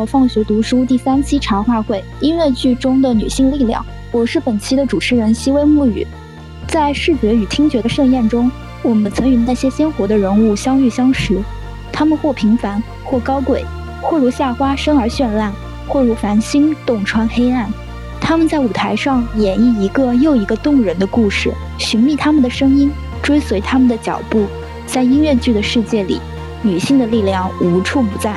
到放学读书第三期茶话会音乐剧中的女性力量。我是本期的主持人西微沐雨。在视觉与听觉的盛宴中，我们曾与那些鲜活的人物相遇相识。他们或平凡，或高贵，或如夏花生而绚烂，或如繁星洞穿黑暗。他们在舞台上演绎一个又一个动人的故事，寻觅他们的声音，追随他们的脚步。在音乐剧的世界里，女性的力量无处不在。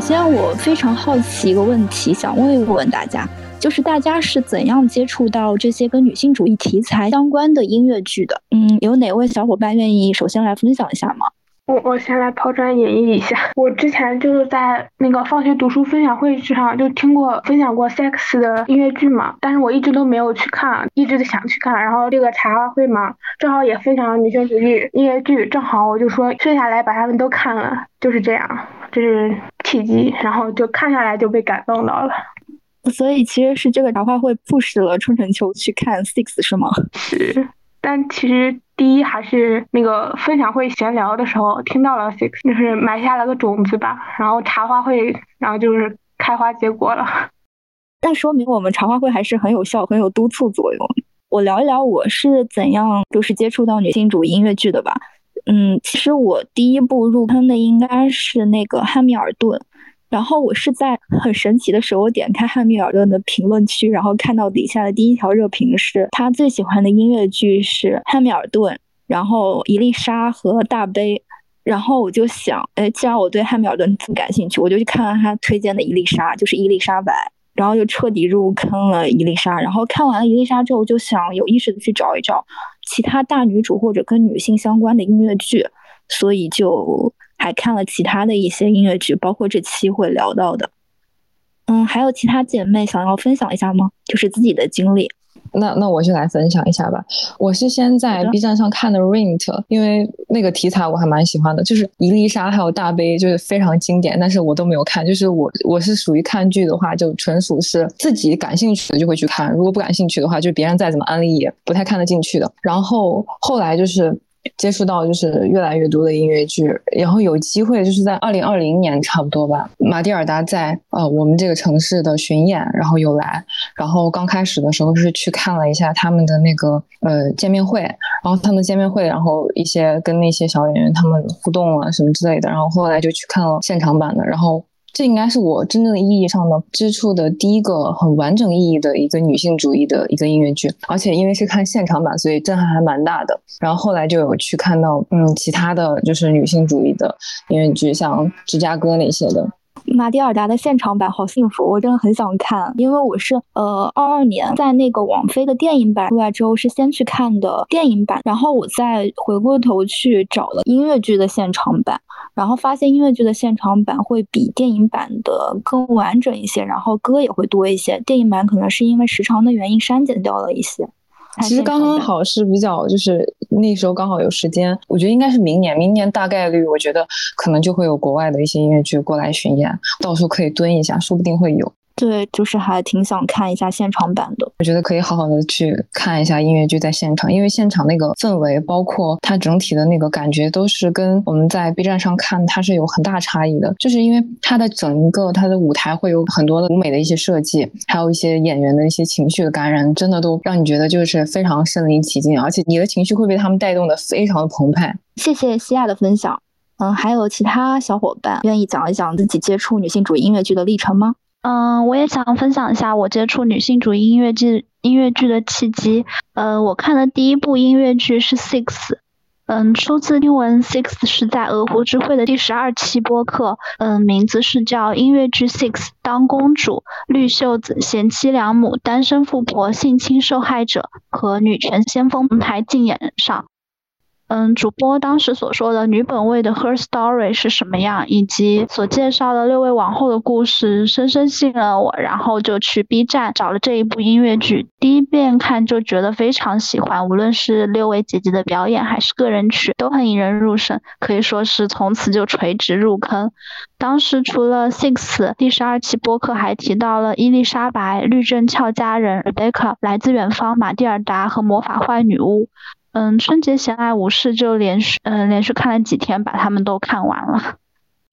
首先，我非常好奇一个问题，想问一问大家，就是大家是怎样接触到这些跟女性主义题材相关的音乐剧的？嗯，有哪位小伙伴愿意首先来分享一下吗？我我先来抛砖引玉一下，我之前就是在那个放学读书分享会上就听过分享过 sex 的音乐剧嘛，但是我一直都没有去看，一直都想去看。然后这个茶话会嘛，正好也分享女性主义音乐剧，正好我就说剩下来把他们都看了，就是这样。这是契机，然后就看下来就被感动到了，所以其实是这个茶话会促使了春城秋去看 Six 是吗？是，但其实第一还是那个分享会闲聊的时候听到了 Six，就是埋下了个种子吧，然后茶话会，然后就是开花结果了。那说明我们茶话会还是很有效，很有督促作用。我聊一聊我是怎样就是接触到女性主义音乐剧的吧。嗯，其实我第一部入坑的应该是那个《汉密尔顿》，然后我是在很神奇的时候我点开《汉密尔顿》的评论区，然后看到底下的第一条热评是他最喜欢的音乐剧是《汉密尔顿》，然后伊丽莎和大悲，然后我就想，哎，既然我对《汉密尔顿》这么感兴趣，我就去看看他推荐的伊丽莎，就是伊丽莎白，然后就彻底入坑了伊丽莎，然后看完了伊丽莎之后，就想有意识的去找一找。其他大女主或者跟女性相关的音乐剧，所以就还看了其他的一些音乐剧，包括这期会聊到的。嗯，还有其他姐妹想要分享一下吗？就是自己的经历。那那我就来分享一下吧。我是先在 B 站上看的《Rent》，因为那个题材我还蛮喜欢的，就是伊丽莎还有大悲，就是非常经典，但是我都没有看。就是我我是属于看剧的话，就纯属是自己感兴趣的就会去看，如果不感兴趣的话，就别人再怎么安利也不太看得进去的。然后后来就是。接触到就是越来越多的音乐剧，然后有机会就是在二零二零年差不多吧，马蒂尔达在呃我们这个城市的巡演，然后有来，然后刚开始的时候是去看了一下他们的那个呃见面会，然后他们见面会，然后一些跟那些小演员他们互动啊什么之类的，然后后来就去看了现场版的，然后。这应该是我真正的意义上的接触的第一个很完整意义的一个女性主义的一个音乐剧，而且因为是看现场版，所以震撼还蛮大的。然后后来就有去看到，嗯，其他的就是女性主义的音乐剧，像芝加哥那些的。马蒂尔达的现场版好幸福，我真的很想看，因为我是呃二二年在那个王菲的电影版出来之后是先去看的电影版，然后我再回过头去找了音乐剧的现场版，然后发现音乐剧的现场版会比电影版的更完整一些，然后歌也会多一些，电影版可能是因为时长的原因删减掉了一些。其实刚刚好是比较，就是那时候刚好有时间，我觉得应该是明年，明年大概率我觉得可能就会有国外的一些音乐剧过来巡演，到时候可以蹲一下，说不定会有。对，就是还挺想看一下现场版的。我觉得可以好好的去看一下音乐剧在现场，因为现场那个氛围，包括它整体的那个感觉，都是跟我们在 B 站上看它是有很大差异的。就是因为它的整一个它的舞台会有很多的舞美的一些设计，还有一些演员的一些情绪的感染，真的都让你觉得就是非常身临其境，而且你的情绪会被他们带动的非常的澎湃。谢谢西亚的分享。嗯，还有其他小伙伴愿意讲一讲自己接触女性主义音乐剧的历程吗？嗯，我也想分享一下我接触女性主义音乐剧音乐剧的契机。呃，我看的第一部音乐剧是《Six》，嗯，初次听闻《Six》是在鹅湖之会的第十二期播客，嗯，名字是叫音乐剧《Six》，当公主、绿袖子、贤妻良母、单身富婆、性侵受害者和女权先锋台竞演上。嗯，主播当时所说的女本位的 Her Story 是什么样，以及所介绍的六位王后的故事，深深吸引了我，然后就去 B 站找了这一部音乐剧，第一遍看就觉得非常喜欢，无论是六位姐姐的表演还是个人曲，都很引人入胜，可以说是从此就垂直入坑。当时除了 Six 第十二期播客还提到了伊丽莎白、律政俏佳人 Rebecca、来自远方马蒂尔达和魔法坏女巫。嗯，春节闲来无事就连续嗯连续看了几天，把他们都看完了。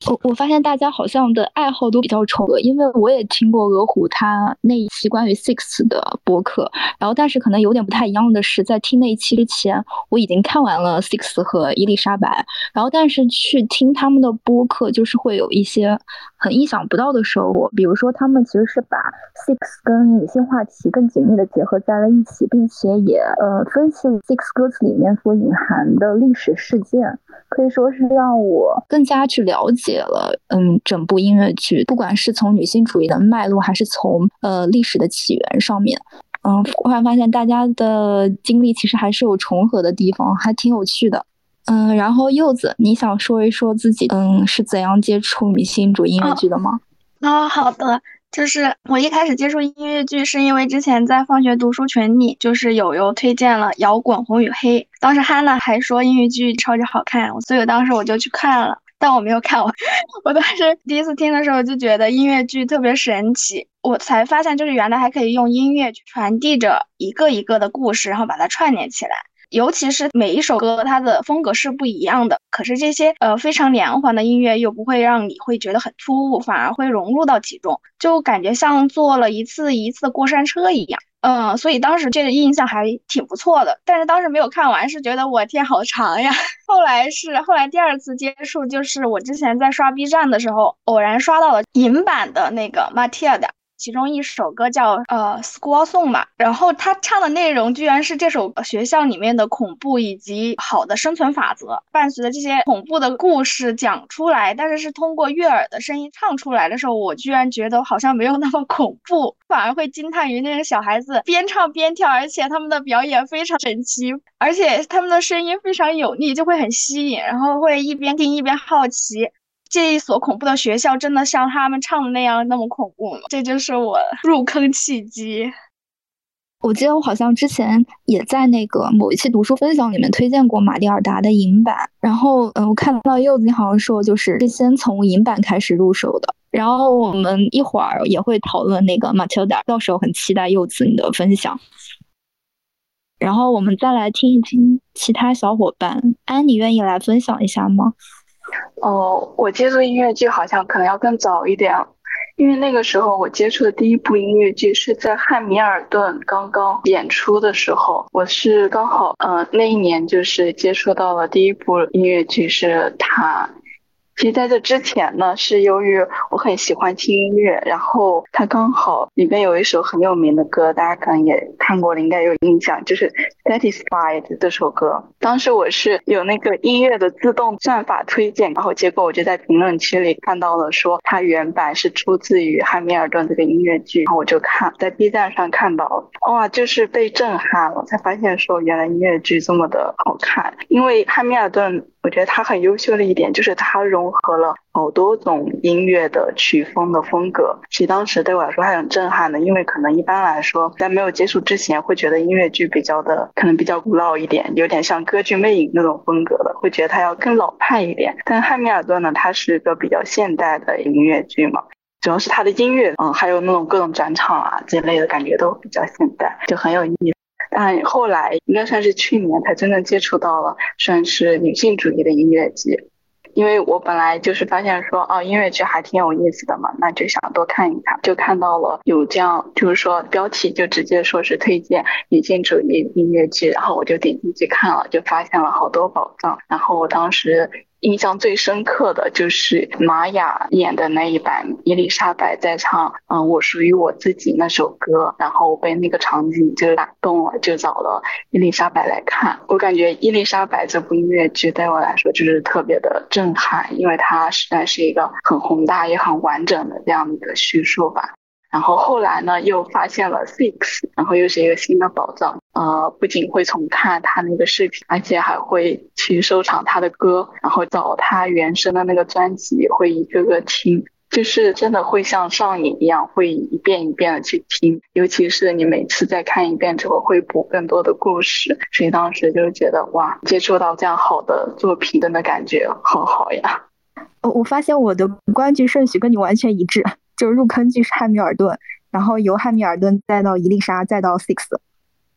我我发现大家好像的爱好都比较重合，因为我也听过鹅虎他那一期关于 Six 的播客，然后但是可能有点不太一样的是，在听那一期之前，我已经看完了 Six 和伊丽莎白，然后但是去听他们的播客，就是会有一些很意想不到的收获，比如说他们其实是把 Six 跟女性话题更紧密的结合在了一起，并且也呃分析 Six 歌词里面所隐含的历史事件，可以说是让我更加去了解。了，嗯，整部音乐剧，不管是从女性主义的脉络，还是从呃历史的起源上面，嗯，忽然发现大家的经历其实还是有重合的地方，还挺有趣的。嗯，然后柚子，你想说一说自己，嗯，是怎样接触女性主义音乐剧的吗？哦，好的。就是我一开始接触音乐剧，是因为之前在放学读书群里，就是友友推荐了《摇滚红与黑》，当时汉娜还说音乐剧超级好看，所以当时我就去看了。但我没有看完，我当时第一次听的时候就觉得音乐剧特别神奇，我才发现就是原来还可以用音乐去传递着一个一个的故事，然后把它串联起来。尤其是每一首歌它的风格是不一样的，可是这些呃非常连环的音乐又不会让你会觉得很突兀，反而会融入到其中，就感觉像坐了一次一次过山车一样。嗯，所以当时这个印象还挺不错的，但是当时没有看完，是觉得我天好长呀。后来是后来第二次接触，就是我之前在刷 B 站的时候，偶然刷到了银版的那个 Matilda。其中一首歌叫呃 School Song 嘛，然后他唱的内容居然是这首学校里面的恐怖以及好的生存法则，伴随着这些恐怖的故事讲出来，但是是通过悦耳的声音唱出来的时候，我居然觉得好像没有那么恐怖，反而会惊叹于那个小孩子边唱边跳，而且他们的表演非常神奇，而且他们的声音非常有力，就会很吸引，然后会一边听一边好奇。这一所恐怖的学校真的像他们唱的那样那么恐怖吗？这就是我 入坑契机。我记得我好像之前也在那个某一期读书分享里面推荐过马蒂尔达的银版，然后嗯，我看到柚子你好像说就是是先从银版开始入手的，然后我们一会儿也会讨论那个马蒂尔达，到时候很期待柚子你的分享。然后我们再来听一听其他小伙伴，安，你愿意来分享一下吗？哦，我接触音乐剧好像可能要更早一点，因为那个时候我接触的第一部音乐剧是在汉密尔顿刚刚演出的时候，我是刚好，嗯，那一年就是接触到了第一部音乐剧是他。其实在这之前呢，是由于我很喜欢听音乐，然后它刚好里面有一首很有名的歌，大家可能也看过了，应该有印象，就是《Satisfied》这首歌。当时我是有那个音乐的自动算法推荐，然后结果我就在评论区里看到了，说它原版是出自于汉密尔顿这个音乐剧，然后我就看，在 B 站上看到了，哇，就是被震撼了，才发现说原来音乐剧这么的好看，因为汉密尔顿。我觉得他很优秀的一点就是他融合了好多种音乐的曲风的风格。其实当时对我来说还很震撼的，因为可能一般来说在没有接触之前，会觉得音乐剧比较的可能比较古老一点，有点像歌剧魅影那种风格的，会觉得它要更老派一点。但汉密尔顿呢，它是一个比较现代的音乐剧嘛，主要是它的音乐，嗯，还有那种各种转场啊这类的感觉都比较现代，就很有意思。但后来应该算是去年才真正接触到了，算是女性主义的音乐剧。因为我本来就是发现说，哦，音乐剧还挺有意思的嘛，那就想多看一看，就看到了有这样，就是说标题就直接说是推荐女性主义音乐剧，然后我就点进去看了，就发现了好多宝藏。然后我当时。印象最深刻的就是玛雅演的那一版伊丽莎白在唱，嗯，我属于我自己那首歌，然后被那个场景就打动了，就找了伊丽莎白来看。我感觉伊丽莎白这部音乐剧对我来说就是特别的震撼，因为它实在是一个很宏大也很完整的这样的一个叙述吧。然后后来呢，又发现了 Six，然后又是一个新的宝藏。呃，不仅会重看他那个视频，而且还会去收藏他的歌，然后找他原声的那个专辑，会一个个听。就是真的会像上瘾一样，会一遍一遍的去听。尤其是你每次再看一遍之后，会补更多的故事。所以当时就觉得哇，接触到这样好的作品，真的感觉好好呀。哦，我发现我的观剧顺序跟你完全一致，就是入坑剧是汉密尔顿，然后由汉密尔顿再到伊丽莎，再到 Six，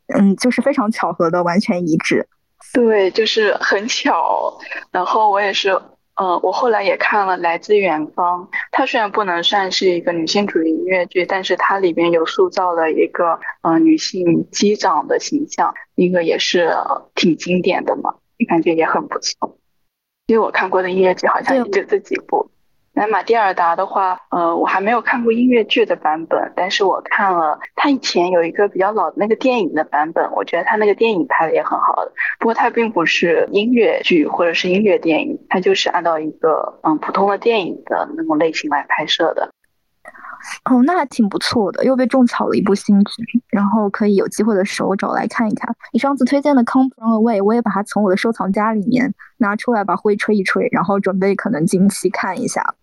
嗯，就是非常巧合的完全一致。对，就是很巧。然后我也是，呃，我后来也看了《来自远方》，它虽然不能算是一个女性主义音乐剧，但是它里边有塑造了一个呃女性机长的形象，一个也是挺经典的嘛，感觉也很不错。因为我看过的音乐剧好像也就这几部。那马蒂尔达的话，呃，我还没有看过音乐剧的版本，但是我看了他以前有一个比较老的那个电影的版本，我觉得他那个电影拍的也很好的。不过它并不是音乐剧或者是音乐电影，它就是按照一个嗯普通的电影的那种类型来拍摄的。哦，那还挺不错的，又被种草了一部新剧，然后可以有机会的时候找来看一看。你上次推荐的《Come From Away》，我也把它从我的收藏夹里面拿出来，把灰吹一吹，然后准备可能近期看一下。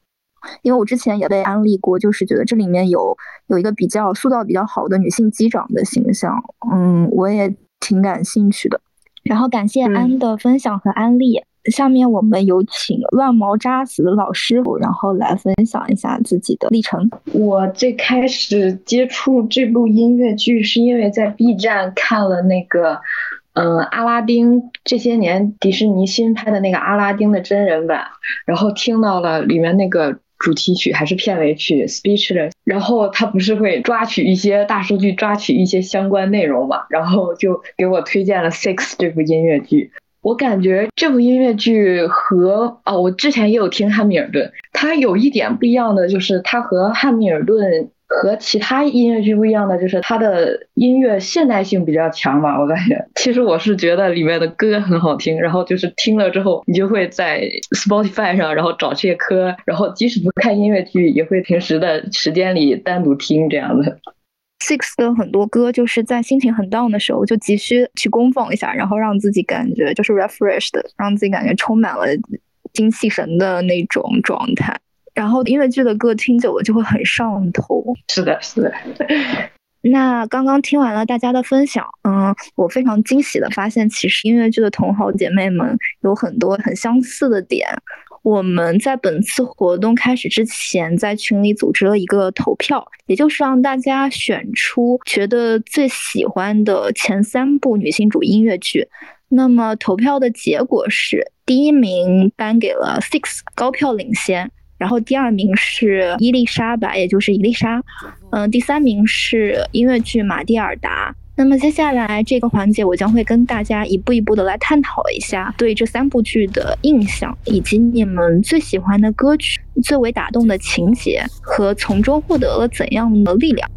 因为我之前也被安利过，就是觉得这里面有有一个比较塑造比较好的女性机长的形象，嗯，我也挺感兴趣的。然后感谢安的分享和安利。下面我们有请乱毛扎死的老师傅，然后来分享一下自己的历程。我最开始接触这部音乐剧，是因为在 B 站看了那个，嗯，阿拉丁这些年迪士尼新拍的那个阿拉丁的真人版，然后听到了里面那个主题曲还是片尾曲《Speechless》，然后他不是会抓取一些大数据，抓取一些相关内容嘛，然后就给我推荐了《Six》这部音乐剧。我感觉这部音乐剧和啊，我之前也有听汉密尔顿，它有一点不一样的就是它和汉密尔顿和其他音乐剧不一样的就是它的音乐现代性比较强吧。我感觉，其实我是觉得里面的歌很好听，然后就是听了之后，你就会在 Spotify 上，然后找这些歌，然后即使不看音乐剧，也会平时的时间里单独听这样的。Six 的很多歌就是在心情很 down 的时候，就急需去公放一下，然后让自己感觉就是 refreshed，让自己感觉充满了精气神的那种状态。然后音乐剧的歌听久了就会很上头。是的，是的。那刚刚听完了大家的分享，嗯，我非常惊喜的发现，其实音乐剧的同好姐妹们有很多很相似的点。我们在本次活动开始之前，在群里组织了一个投票，也就是让大家选出觉得最喜欢的前三部女性主音乐剧。那么投票的结果是，第一名颁给了 Six，高票领先。然后第二名是伊丽莎白，也就是伊丽莎。嗯，第三名是音乐剧《马蒂尔达》。那么接下来这个环节，我将会跟大家一步一步的来探讨一下对这三部剧的印象，以及你们最喜欢的歌曲、最为打动的情节和从中获得了怎样的力量。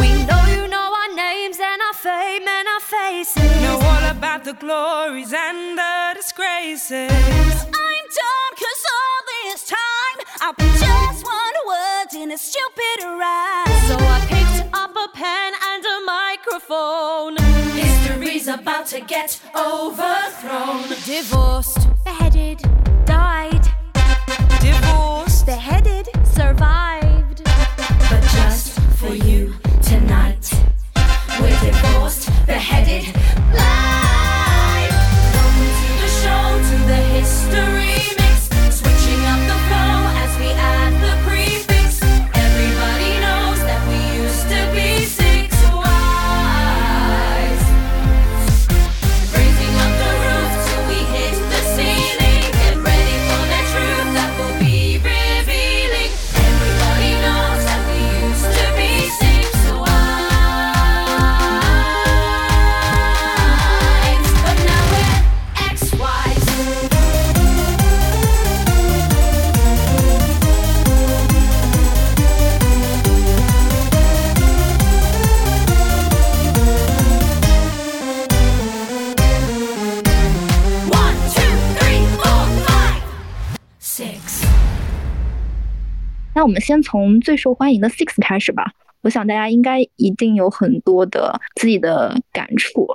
We know you know our names and our fame and our faces. Know all about the glories and the disgraces. I'm done cause all this time I put just one word in a stupid rhyme. So I picked up a pen and a microphone. History's about to get overthrown. Divorced, beheaded, died. Divorced, beheaded, survived. For you tonight. We're divorced, beheaded, live. 我们先从最受欢迎的 Six 开始吧。我想大家应该一定有很多的自己的感触。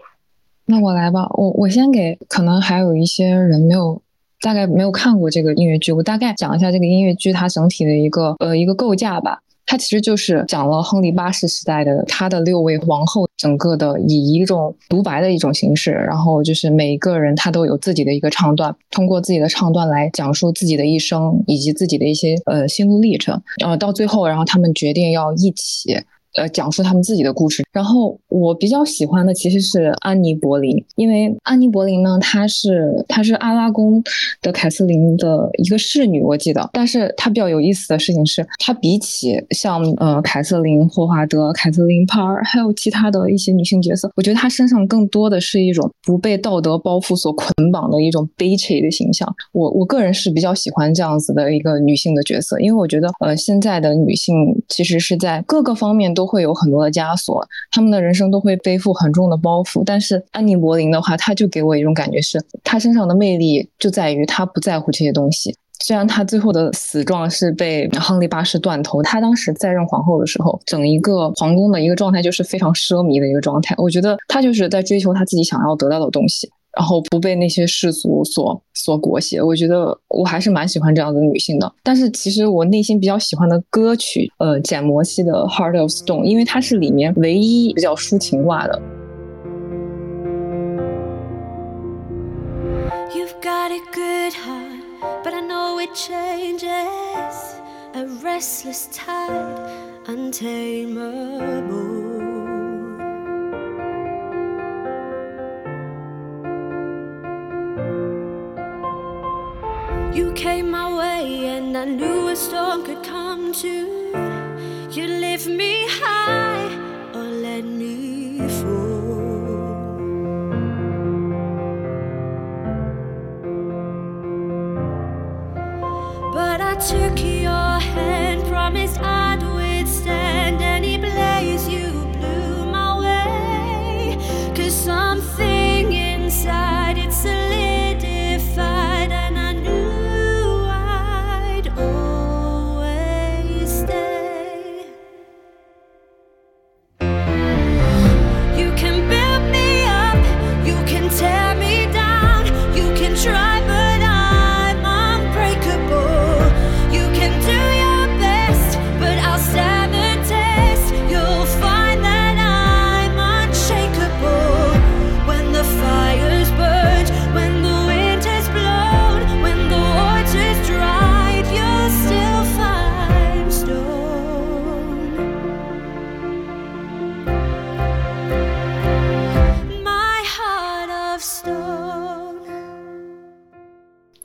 那我来吧，我我先给，可能还有一些人没有，大概没有看过这个音乐剧，我大概讲一下这个音乐剧它整体的一个呃一个构架吧。它其实就是讲了亨利八世时代的他的六位皇后，整个的以一种独白的一种形式，然后就是每一个人他都有自己的一个唱段，通过自己的唱段来讲述自己的一生以及自己的一些呃心路历程，呃，到最后，然后他们决定要一起。呃，讲述他们自己的故事。然后我比较喜欢的其实是安妮·柏林，因为安妮·柏林呢，她是她是阿拉宫的凯瑟琳的一个侍女，我记得。但是她比较有意思的事情是，她比起像呃凯瑟琳·霍华德、凯瑟琳·帕尔，还有其他的一些女性角色，我觉得她身上更多的是一种不被道德包袱所捆绑的一种悲切的形象。我我个人是比较喜欢这样子的一个女性的角色，因为我觉得呃现在的女性其实是在各个方面都。都会有很多的枷锁，他们的人生都会背负很重的包袱。但是安妮·柏林的话，她就给我一种感觉，是她身上的魅力就在于她不在乎这些东西。虽然她最后的死状是被亨利八世断头，她当时在任皇后的时候，整一个皇宫的一个状态就是非常奢靡的一个状态。我觉得她就是在追求她自己想要得到的东西。然后不被那些世俗所所裹挟，我觉得我还是蛮喜欢这样的女性的。但是其实我内心比较喜欢的歌曲，呃，简·摩西的《Heart of Stone》，因为它是里面唯一比较抒情化的。You've got a good heart, but I know it changes. A restless tide, untamable. You came my way, and I knew a storm could come too. You lift me high or let me fall. But I took your hand, promised I'd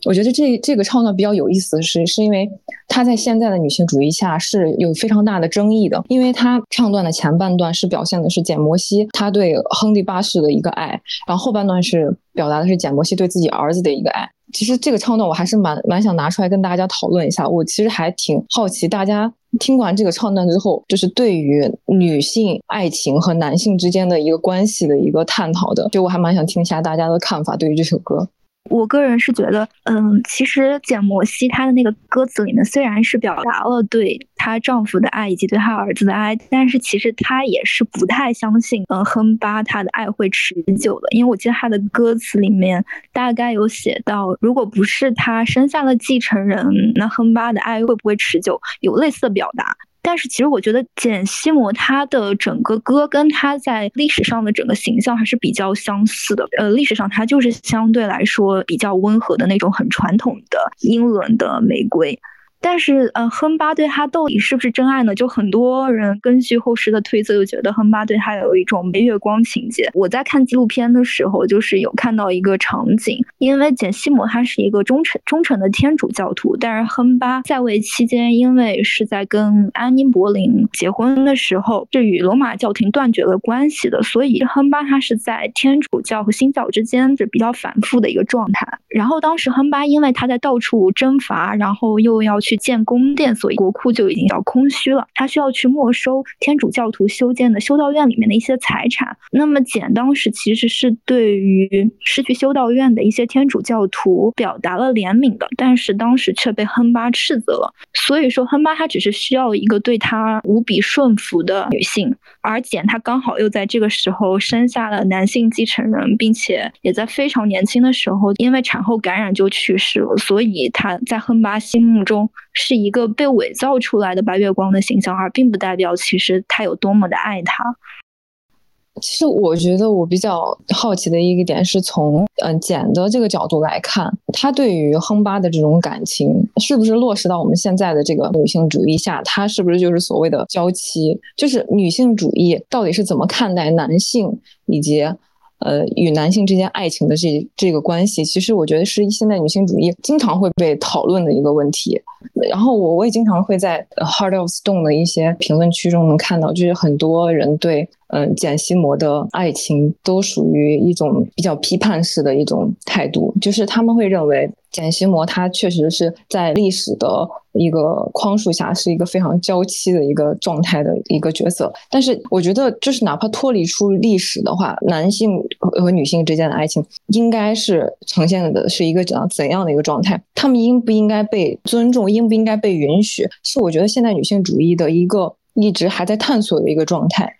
我觉得这这个唱段比较有意思的是，是因为它在现在的女性主义下是有非常大的争议的，因为它唱段的前半段是表现的是简·摩西他对亨利八世的一个爱，然后后半段是表达的是简·摩西对自己儿子的一个爱。其实这个唱段我还是蛮蛮想拿出来跟大家讨论一下，我其实还挺好奇大家听完这个唱段之后，就是对于女性爱情和男性之间的一个关系的一个探讨的，就我还蛮想听一下大家的看法对于这首歌。我个人是觉得，嗯，其实简·摩西她的那个歌词里面虽然是表达了对她丈夫的爱以及对她儿子的爱，但是其实她也是不太相信，嗯，亨巴他的爱会持久的，因为我记得他的歌词里面大概有写到，如果不是他生下了继承人，那亨巴的爱会不会持久？有类似的表达。但是其实我觉得简·西摩他的整个歌跟他在历史上的整个形象还是比较相似的。呃，历史上他就是相对来说比较温和的那种很传统的英伦的玫瑰。但是，呃，亨巴对他到底是不是真爱呢？就很多人根据后世的推测，就觉得亨巴对他有一种没月光情节。我在看纪录片的时候，就是有看到一个场景，因为简·西姆他是一个忠诚忠诚的天主教徒，但是亨巴在位期间，因为是在跟安妮·柏林结婚的时候，这与罗马教廷断绝了关系的，所以亨巴他是在天主教和新教之间是比较反复的一个状态。然后当时亨巴因为他在到处征伐，然后又要去去建宫殿，所以国库就已经要空虚了。他需要去没收天主教徒修建的修道院里面的一些财产。那么简当时其实是对于失去修道院的一些天主教徒表达了怜悯的，但是当时却被亨巴斥责了。所以说，亨巴他只是需要一个对他无比顺服的女性，而简他刚好又在这个时候生下了男性继承人，并且也在非常年轻的时候因为产后感染就去世了。所以他在亨巴心目中是一个被伪造出来的白月光的形象，而并不代表其实他有多么的爱他。其实我觉得我比较好奇的一个点是从嗯简的这个角度来看，他对于亨巴的这种感情是不是落实到我们现在的这个女性主义下？他是不是就是所谓的娇妻？就是女性主义到底是怎么看待男性以及呃与男性之间爱情的这这个关系？其实我觉得是现在女性主义经常会被讨论的一个问题。然后我我也经常会在 Heart of Stone 的一些评论区中能看到，就是很多人对。嗯，简西摩的爱情都属于一种比较批判式的一种态度，就是他们会认为简西摩他确实是在历史的一个框束下是一个非常娇妻的一个状态的一个角色。但是我觉得，就是哪怕脱离出历史的话，男性和女性之间的爱情应该是呈现的是一个怎样怎样的一个状态？他们应不应该被尊重？应不应该被允许？是我觉得现代女性主义的一个一直还在探索的一个状态。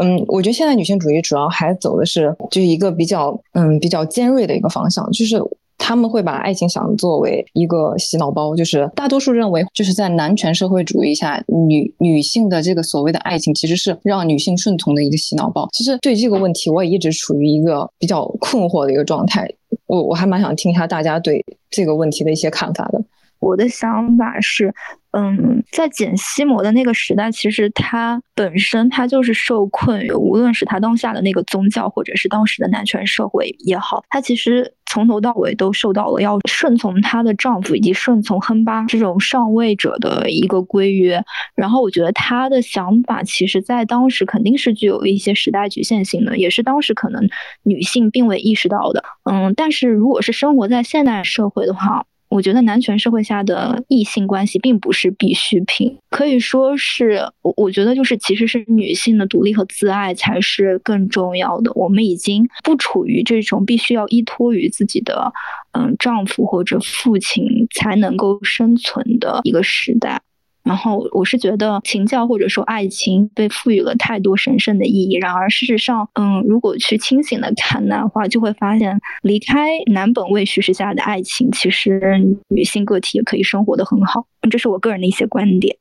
嗯，我觉得现在女性主义主要还走的是就是一个比较嗯比较尖锐的一个方向，就是他们会把爱情想作为一个洗脑包，就是大多数认为就是在男权社会主义下，女女性的这个所谓的爱情其实是让女性顺从的一个洗脑包。其实对这个问题，我也一直处于一个比较困惑的一个状态。我我还蛮想听一下大家对这个问题的一些看法的。我的想法是，嗯，在简西摩的那个时代，其实他本身他就是受困于，无论是他当下的那个宗教，或者是当时的男权社会也好，他其实从头到尾都受到了要顺从她的丈夫以及顺从亨巴这种上位者的一个规约。然后我觉得他的想法，其实在当时肯定是具有一些时代局限性的，也是当时可能女性并未意识到的。嗯，但是如果是生活在现代社会的话，我觉得男权社会下的异性关系并不是必需品，可以说是我我觉得就是其实是女性的独立和自爱才是更重要的。我们已经不处于这种必须要依托于自己的嗯丈夫或者父亲才能够生存的一个时代。然后我是觉得情教或者说爱情被赋予了太多神圣的意义。然而事实上，嗯，如果去清醒的看的话，就会发现离开男本位叙事下的爱情，其实女性个体也可以生活的很好。这是我个人的一些观点。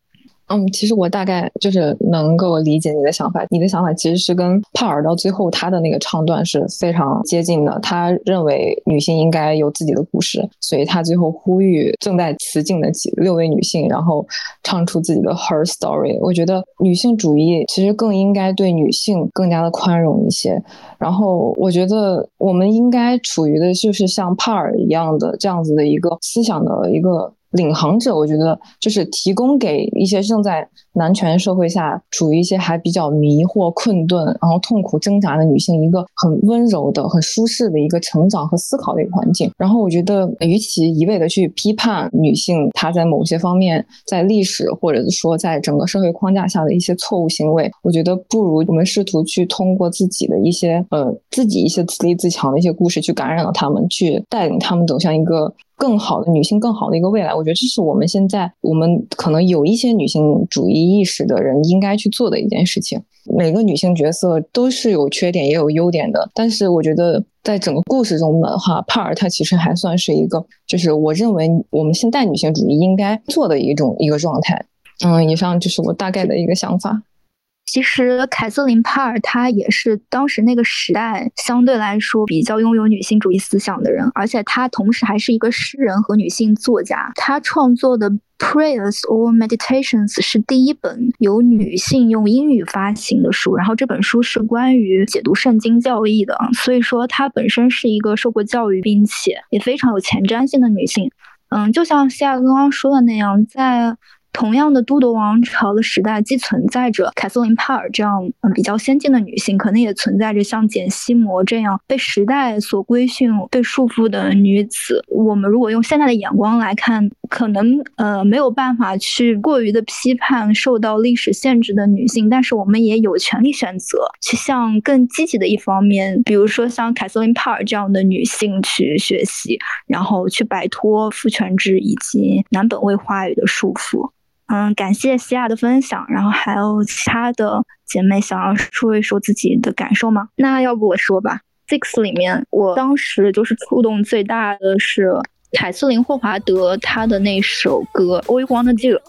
嗯，其实我大概就是能够理解你的想法。你的想法其实是跟帕尔到最后他的那个唱段是非常接近的。他认为女性应该有自己的故事，所以他最后呼吁正在辞境的几六位女性，然后唱出自己的 her story。我觉得女性主义其实更应该对女性更加的宽容一些。然后我觉得我们应该处于的就是像帕尔一样的这样子的一个思想的一个。领航者，我觉得就是提供给一些正在男权社会下处于一些还比较迷惑、困顿，然后痛苦挣扎的女性一个很温柔的、很舒适的一个成长和思考的一个环境。然后我觉得，与其一味的去批判女性她在某些方面在历史或者说在整个社会框架下的一些错误行为，我觉得不如我们试图去通过自己的一些呃自己一些自立自强的一些故事去感染了他们，去带领他们走向一个。更好的女性，更好的一个未来，我觉得这是我们现在我们可能有一些女性主义意识的人应该去做的一件事情。每个女性角色都是有缺点也有优点的，但是我觉得在整个故事中的话，帕尔她其实还算是一个，就是我认为我们现代女性主义应该做的一种一个状态。嗯，以上就是我大概的一个想法。其实凯瑟琳·帕尔她也是当时那个时代相对来说比较拥有女性主义思想的人，而且她同时还是一个诗人和女性作家。她创作的《Prayers or Meditations》是第一本由女性用英语发行的书，然后这本书是关于解读圣经教义的，所以说她本身是一个受过教育并且也非常有前瞻性的女性。嗯，就像西亚刚刚说的那样，在同样的，都铎王朝的时代既存在着凯瑟琳帕尔这样嗯比较先进的女性，可能也存在着像简西摩这样被时代所规训、被束缚的女子。我们如果用现在的眼光来看，可能呃没有办法去过于的批判受到历史限制的女性，但是我们也有权利选择去向更积极的一方面，比如说像凯瑟琳帕尔这样的女性去学习，然后去摆脱父权制以及男本位话语的束缚。嗯，感谢西亚的分享，然后还有其他的姐妹想要说一说自己的感受吗？那要不我说吧。Six 里面，我当时就是触动最大的是凯瑟琳霍华德她的那首歌《We Wanna Do》。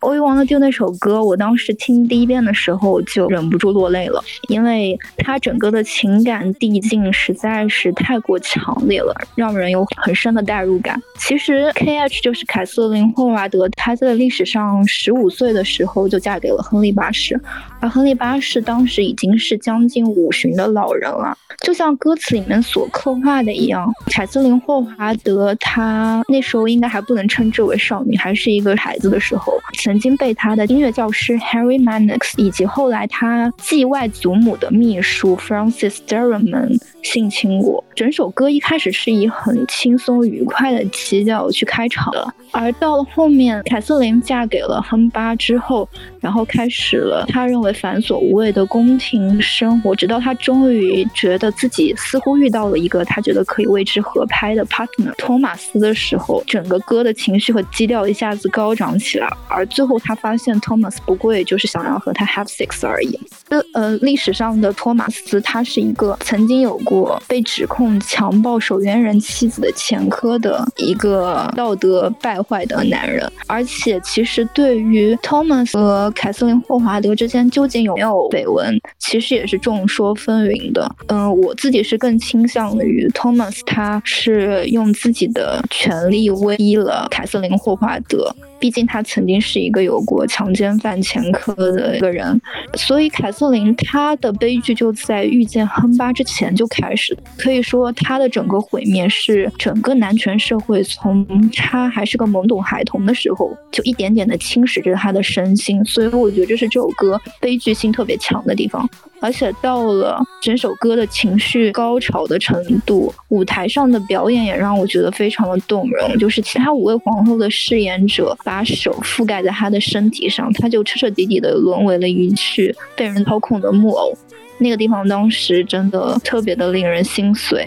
欧阳的就那首歌，我当时听第一遍的时候就忍不住落泪了，因为它整个的情感递进实在是太过强烈了，让人有很深的代入感。其实 K H 就是凯瑟琳霍华德，她在历史上十五岁的时候就嫁给了亨利八世，而亨利八世当时已经是将近五旬的老人了，就像歌词里面所刻画的一样，凯瑟琳霍华德她那时候应该还不能称之为少女，还是一个孩子的时候。曾经被他的音乐教师 Harry Mannix 以及后来他继外祖母的秘书 Francis Derriman 性侵过。整首歌一开始是以很轻松愉快的基调去开场的，而到了后面，凯瑟琳嫁给了亨巴之后，然后开始了他认为繁琐无味的宫廷生活，直到他终于觉得自己似乎遇到了一个他觉得可以为之合拍的 partner 托马斯的时候，整个歌的情绪和基调一下子高涨起来，而。最最后，他发现 Thomas 不过也就是想要和他 have sex 而已。呃呃，历史上的托马斯，他是一个曾经有过被指控强暴守园人妻子的前科的一个道德败坏的男人。而且，其实对于 Thomas 和凯瑟琳霍华德之间究竟有没有绯闻，其实也是众说纷纭的。嗯，我自己是更倾向于 Thomas，他是用自己的权利威逼了凯瑟琳霍华德。毕竟他曾经是一个有过强奸犯前科的一个人，所以凯瑟琳她的悲剧就在遇见亨巴之前就开始。可以说，她的整个毁灭是整个男权社会从她还是个懵懂孩童的时候，就一点点的侵蚀着她的身心。所以，我觉得这是这首歌悲剧性特别强的地方。而且到了整首歌的情绪高潮的程度，舞台上的表演也让我觉得非常的动容。就是其他五位皇后的饰演者把手覆盖在她的身体上，她就彻彻底底的沦为了一具被人操控的木偶。那个地方当时真的特别的令人心碎，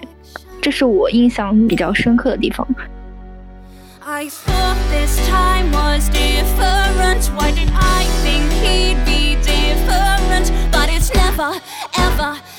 这是我印象比较深刻的地方。I thought this time was different. Why did I think he be? ever, ever.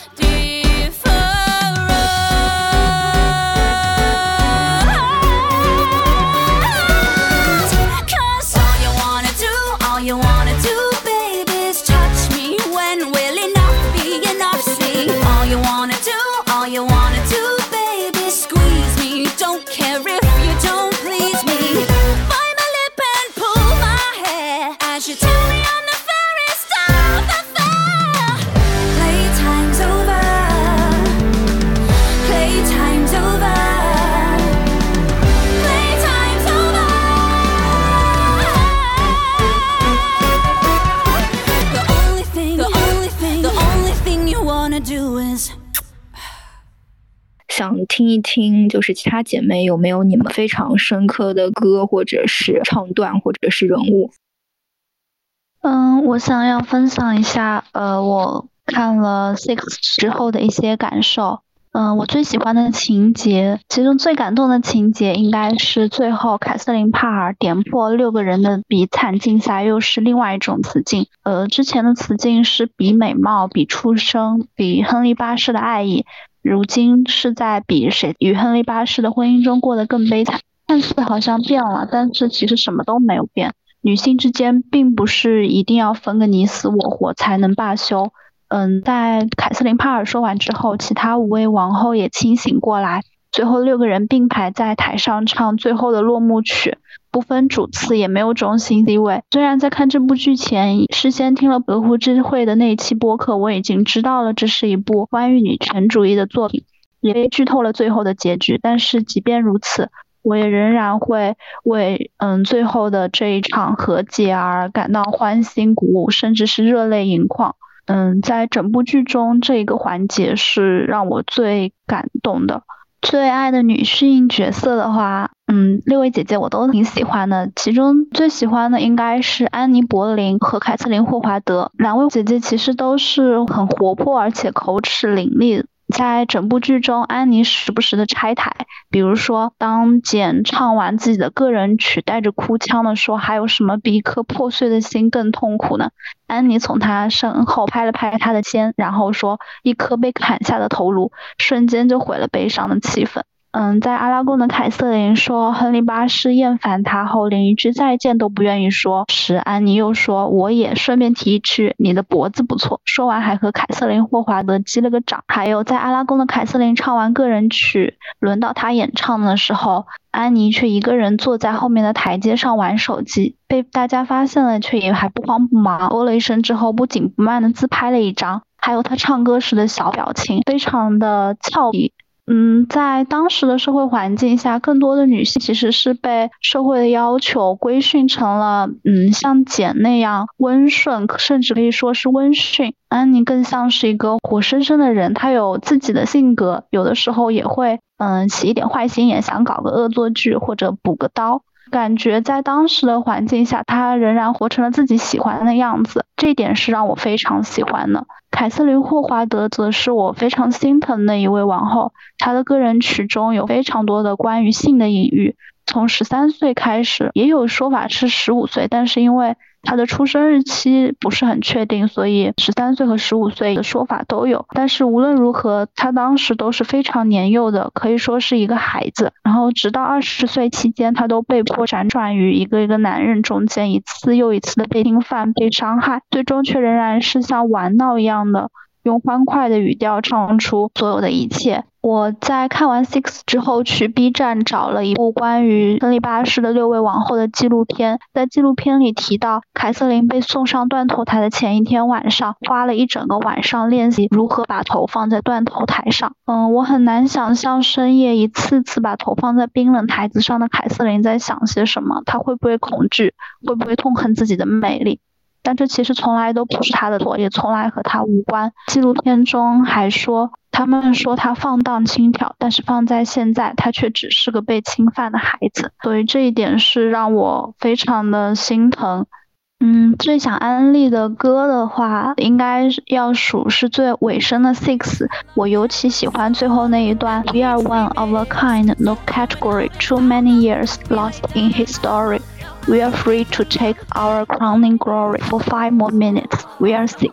想听一听，就是其他姐妹有没有你们非常深刻的歌，或者是唱段，或者是人物？嗯，我想要分享一下，呃，我看了 Six 之后的一些感受。嗯，我最喜欢的情节，其中最感动的情节应该是最后凯瑟琳帕尔点破六个人的比惨境下，又是另外一种雌竞。呃，之前的雌竞是比美貌、比出生、比亨利八世的爱意，如今是在比谁与亨利八世的婚姻中过得更悲惨。看似好像变了，但是其实什么都没有变。女性之间并不是一定要分个你死我活才能罢休。嗯，在凯瑟琳帕尔说完之后，其他五位王后也清醒过来。最后六个人并排在台上唱最后的落幕曲，不分主次，也没有中心地位。虽然在看这部剧前，事先听了德湖智慧的那一期播客，我已经知道了这是一部关于女权主义的作品，也被剧透了最后的结局。但是即便如此，我也仍然会为嗯最后的这一场和解而感到欢欣鼓舞，甚至是热泪盈眶。嗯，在整部剧中，这一个环节是让我最感动的。最爱的女性角色的话，嗯，六位姐姐我都挺喜欢的，其中最喜欢的应该是安妮·柏林和凯瑟琳·霍华德。两位姐姐其实都是很活泼，而且口齿伶俐。在整部剧中，安妮时不时的拆台，比如说当简唱完自己的个人曲，带着哭腔的说：“还有什么比一颗破碎的心更痛苦呢？”安妮从他身后拍了拍他的肩，然后说：“一颗被砍下的头颅，瞬间就毁了悲伤的气氛。”嗯，在阿拉贡的凯瑟琳说亨利八世厌烦他后，连一句再见都不愿意说时，安妮又说：“我也顺便提一句，你的脖子不错。”说完还和凯瑟琳霍华德击了个掌。还有，在阿拉贡的凯瑟琳唱完个人曲，轮到他演唱的时候，安妮却一个人坐在后面的台阶上玩手机，被大家发现了，却也还不慌不忙，哦了一声之后，不紧不慢的自拍了一张。还有他唱歌时的小表情，非常的俏皮。嗯，在当时的社会环境下，更多的女性其实是被社会的要求规训成了，嗯，像简那样温顺，甚至可以说是温驯。安妮更像是一个活生生的人，她有自己的性格，有的时候也会，嗯，起一点坏心眼，想搞个恶作剧或者补个刀。感觉在当时的环境下，她仍然活成了自己喜欢的样子，这一点是让我非常喜欢的。凯瑟琳霍华德则是我非常心疼的一位王后，她的个人曲中有非常多的关于性的隐喻，从十三岁开始，也有说法是十五岁，但是因为。他的出生日期不是很确定，所以十三岁和十五岁的说法都有。但是无论如何，他当时都是非常年幼的，可以说是一个孩子。然后直到二十岁期间，他都被迫辗转于一个一个男人中间，一次又一次的被侵犯、被伤害，最终却仍然是像玩闹一样的。用欢快的语调唱出所有的一切。我在看完《Six》之后，去 B 站找了一部关于亨利八世的六位王后的纪录片。在纪录片里提到，凯瑟琳被送上断头台的前一天晚上，花了一整个晚上练习如何把头放在断头台上。嗯，我很难想象深夜一次次把头放在冰冷台子上的凯瑟琳在想些什么。她会不会恐惧？会不会痛恨自己的美丽？但这其实从来都不是他的错，也从来和他无关。纪录片中还说，他们说他放荡轻佻，但是放在现在，他却只是个被侵犯的孩子。所以这一点是让我非常的心疼。嗯，最想安利的歌的话，应该要数是最尾声的 Six。我尤其喜欢最后那一段：We are one of a kind, no category, too many years lost in history. We are free to take our crowning glory for five more minutes. We are six.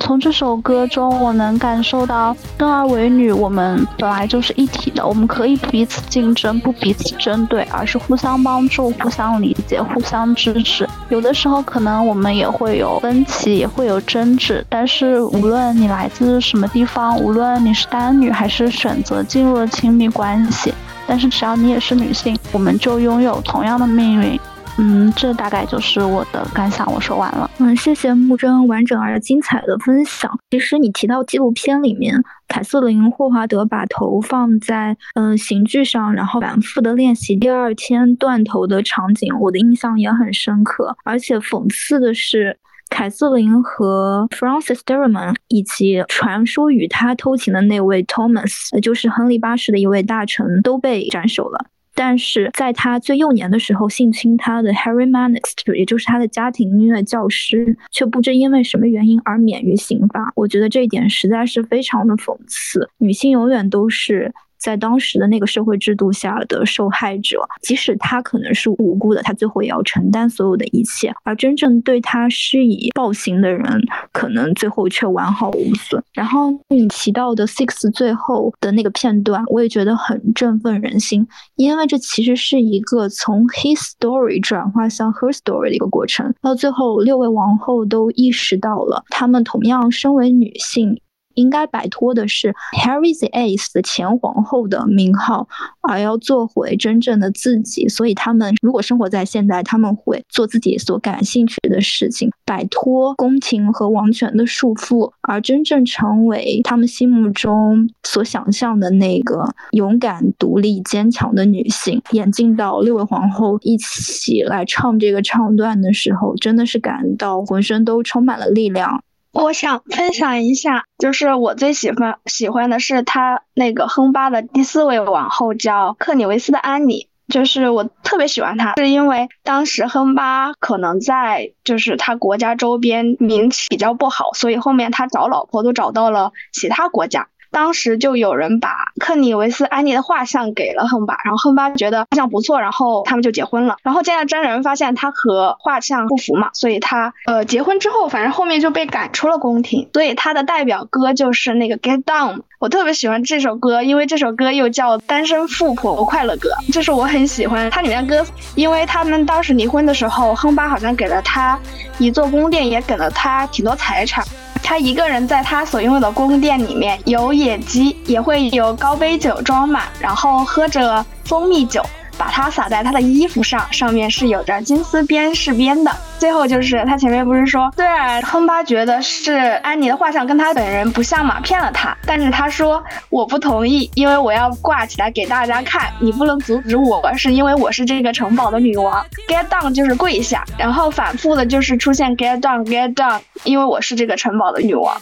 从这首歌中，我能感受到生儿为女，我们本来就是一体的，我们可以彼此竞争，不彼此针对，而是互相帮助、互相理解、互相支持。有的时候可能我们也会有分歧，也会有争执，但是无论你来自什么地方，无论你是单女还是选择进入了亲密关系，但是只要你也是女性，我们就拥有同样的命运。嗯，这大概就是我的感想，我说完了。嗯，谢谢木真完整而精彩的分享。其实你提到纪录片里面，凯瑟琳霍华德把头放在嗯刑具上，然后反复的练习第二天断头的场景，我的印象也很深刻。而且讽刺的是，凯瑟琳和 Francis Derriman 以及传说与他偷情的那位 Thomas，就是亨利八世的一位大臣，都被斩首了。但是在他最幼年的时候，性侵他的 Harry Mannix，也就是他的家庭音乐教师，却不知因为什么原因而免于刑罚。我觉得这一点实在是非常的讽刺。女性永远都是。在当时的那个社会制度下的受害者，即使他可能是无辜的，他最后也要承担所有的一切。而真正对他施以暴行的人，可能最后却完好无损。然后你提到的 Six 最后的那个片段，我也觉得很振奋人心，因为这其实是一个从 His Story 转化向 Her Story 的一个过程。到最后，六位王后都意识到了，她们同样身为女性。应该摆脱的是 Harry the Eighth 的前皇后的名号，而要做回真正的自己。所以他们如果生活在现代，他们会做自己所感兴趣的事情，摆脱宫廷和王权的束缚，而真正成为他们心目中所想象的那个勇敢、独立、坚强的女性。演进到六位皇后一起来唱这个唱段的时候，真的是感到浑身都充满了力量。我想分享一下，就是我最喜欢喜欢的是他那个亨巴的第四位王后，叫克里维斯的安妮。就是我特别喜欢她，是因为当时亨巴可能在就是他国家周边名气比较不好，所以后面他找老婆都找到了其他国家。当时就有人把克里维斯安妮的画像给了亨巴，然后亨巴觉得画像不错，然后他们就结婚了。然后见了真人，发现他和画像不符嘛，所以他呃结婚之后，反正后面就被赶出了宫廷。所以他的代表歌就是那个 Get Down，我特别喜欢这首歌，因为这首歌又叫单身富婆快乐歌，就是我很喜欢它里面歌，因为他们当时离婚的时候，亨巴好像给了他一座宫殿，也给了他挺多财产。他一个人在他所拥有的宫殿里面，有野鸡，也会有高杯酒装满，然后喝着蜂蜜酒。把它撒在他的衣服上，上面是有着金丝边饰边的。最后就是他前面不是说，虽然亨巴觉得是安妮的画像跟他本人不像嘛，骗了他，但是他说我不同意，因为我要挂起来给大家看，你不能阻止我，是因为我是这个城堡的女王。Get down 就是跪下，然后反复的就是出现 Get down Get down，因为我是这个城堡的女王。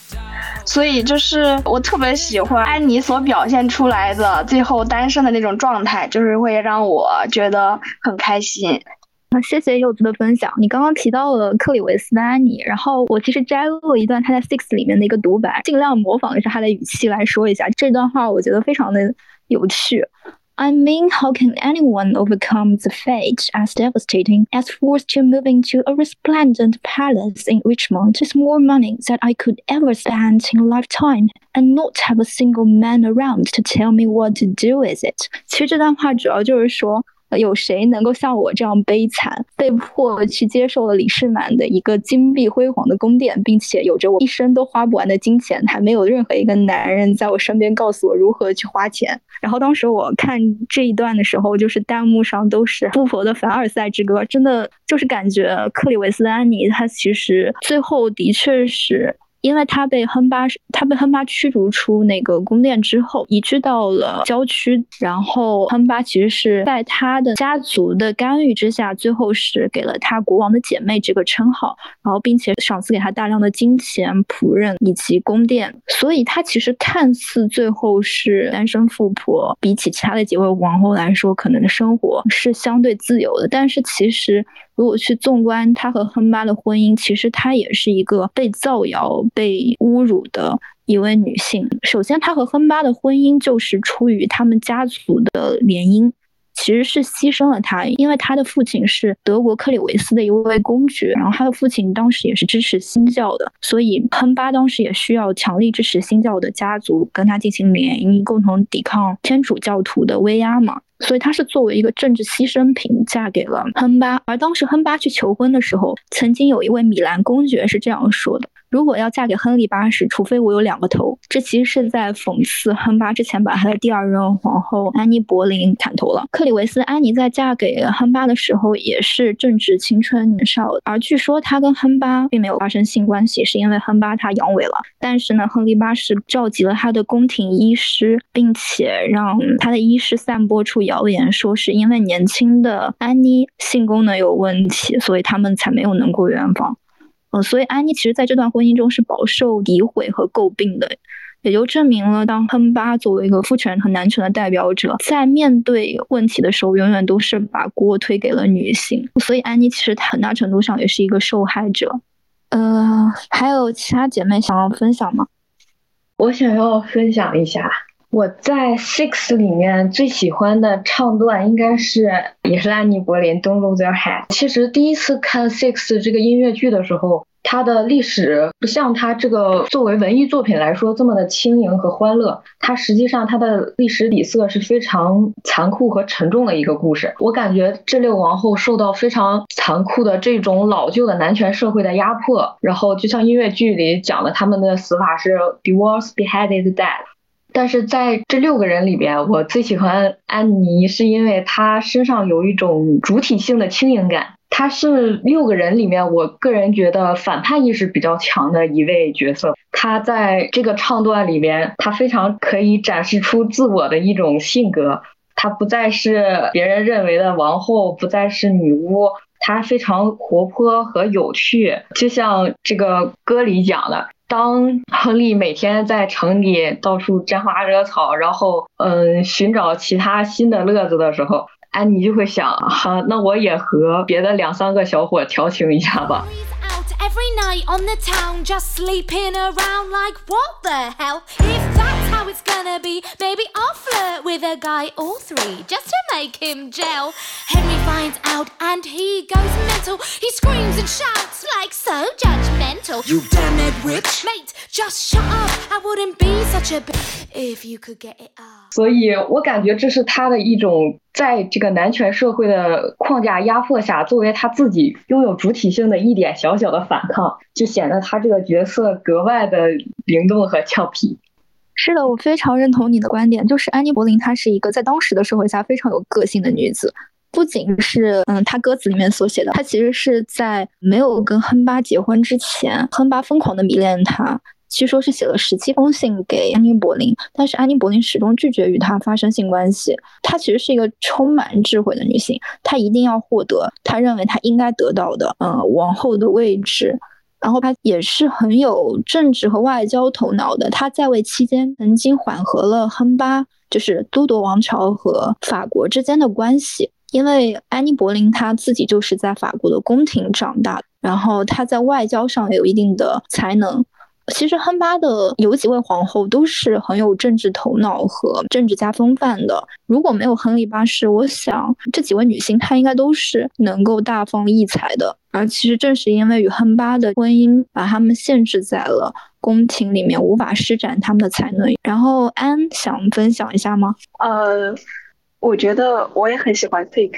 所以就是我特别喜欢安妮所表现出来的最后单身的那种状态，就是会让我我觉得很开心。那谢谢柚子的分享。你刚刚提到了克里维斯的安妮，然后我其实摘录了一段他在 Six 里面的一个独白，尽量模仿一下他的语气来说一下这段话，我觉得非常的有趣。I mean, how can anyone overcome the fate as devastating as forced to move into a resplendent palace in Richmond with more money than I could ever spend in a lifetime, and not have a single man around to tell me what to do with it？其实这段话主要就是说。 有谁能够像我这样悲惨，被迫去接受了李世满的一个金碧辉煌的宫殿，并且有着我一生都花不完的金钱，还没有任何一个男人在我身边告诉我如何去花钱。然后当时我看这一段的时候，就是弹幕上都是富婆的凡尔赛之歌，真的就是感觉克里维斯安妮，她其实最后的确是。因为他被亨巴，他被亨巴驱逐出那个宫殿之后，移居到了郊区。然后亨巴其实是在他的家族的干预之下，最后是给了他国王的姐妹这个称号，然后并且赏赐给他大量的金钱、仆人以及宫殿。所以他其实看似最后是单身富婆，比起其他的几位王后来说，可能的生活是相对自由的。但是其实。如果去纵观他和亨巴的婚姻，其实她也是一个被造谣、被侮辱的一位女性。首先，她和亨巴的婚姻就是出于他们家族的联姻，其实是牺牲了她，因为她的父亲是德国克里维斯的一位公爵，然后她的父亲当时也是支持新教的，所以亨巴当时也需要强力支持新教的家族跟他进行联姻，共同抵抗天主教徒的威压嘛。所以她是作为一个政治牺牲品嫁给了亨巴，而当时亨巴去求婚的时候，曾经有一位米兰公爵是这样说的。如果要嫁给亨利八世，除非我有两个头。这其实是在讽刺亨巴之前把他的第二任皇后安妮·柏林砍头了。克里维斯安妮在嫁给亨巴的时候也是正值青春年少，而据说她跟亨巴并没有发生性关系，是因为亨巴他阳痿了。但是呢，亨利八世召集了他的宫廷医师，并且让他的医师散播出谣言，说是因为年轻的安妮性功能有问题，所以他们才没有能够圆房。呃，所以安妮其实在这段婚姻中是饱受诋毁和诟病的，也就证明了，当亨巴作为一个父权和男权的代表者，在面对问题的时候，永远都是把锅推给了女性。所以安妮其实很大程度上也是一个受害者。呃，还有其他姐妹想要分享吗？我想要分享一下。我在 Six 里面最喜欢的唱段应该是也是安妮·柏林《Don't Lose Your Head》。其实第一次看 Six 这个音乐剧的时候。它的历史不像它这个作为文艺作品来说这么的轻盈和欢乐，它实际上它的历史底色是非常残酷和沉重的一个故事。我感觉这六王后受到非常残酷的这种老旧的男权社会的压迫，然后就像音乐剧里讲的，他们的死法是 divorce, beheaded, death。但是在这六个人里边，我最喜欢安妮，是因为她身上有一种主体性的轻盈感。她是六个人里面，我个人觉得反叛意识比较强的一位角色。她在这个唱段里边，她非常可以展示出自我的一种性格。她不再是别人认为的王后，不再是女巫，她非常活泼和有趣。就像这个歌里讲的。当亨利每天在城里到处沾花惹草，然后嗯寻找其他新的乐子的时候，安妮就会想，哈，那我也和别的两三个小伙调情一下吧。every night on the town, just sleeping around like what the hell? If that's how it's gonna be, maybe I'll flirt with a guy or three just to make him gel. Henry finds out and he goes mental. He screams and shouts like so judgmental. You damn it, witch! Mate, just shut up. I wouldn't be such a bitch if you could get it up. 所以我感觉这是他的一种 在这个男权社会的框架压迫下，作为他自己拥有主体性的一点小小的反抗，就显得他这个角色格外的灵动和俏皮。是的，我非常认同你的观点，就是安妮·柏林她是一个在当时的社会下非常有个性的女子，不仅是嗯，她歌词里面所写的，她其实是在没有跟亨巴结婚之前，亨巴疯狂的迷恋她。据说是写了十七封信给安妮·柏林，但是安妮·柏林始终拒绝与他发生性关系。她其实是一个充满智慧的女性，她一定要获得她认为她应该得到的，嗯，王后的位置。然后她也是很有政治和外交头脑的。她在位期间曾经缓和了亨巴，就是都铎王朝和法国之间的关系，因为安妮·柏林她自己就是在法国的宫廷长大，然后她在外交上有一定的才能。其实亨巴的有几位皇后都是很有政治头脑和政治家风范的。如果没有亨利八世，我想这几位女性她应该都是能够大放异彩的。而其实正是因为与亨巴的婚姻，把他们限制在了宫廷里面，无法施展他们的才能。然后安想分享一下吗？呃。我觉得我也很喜欢《Six》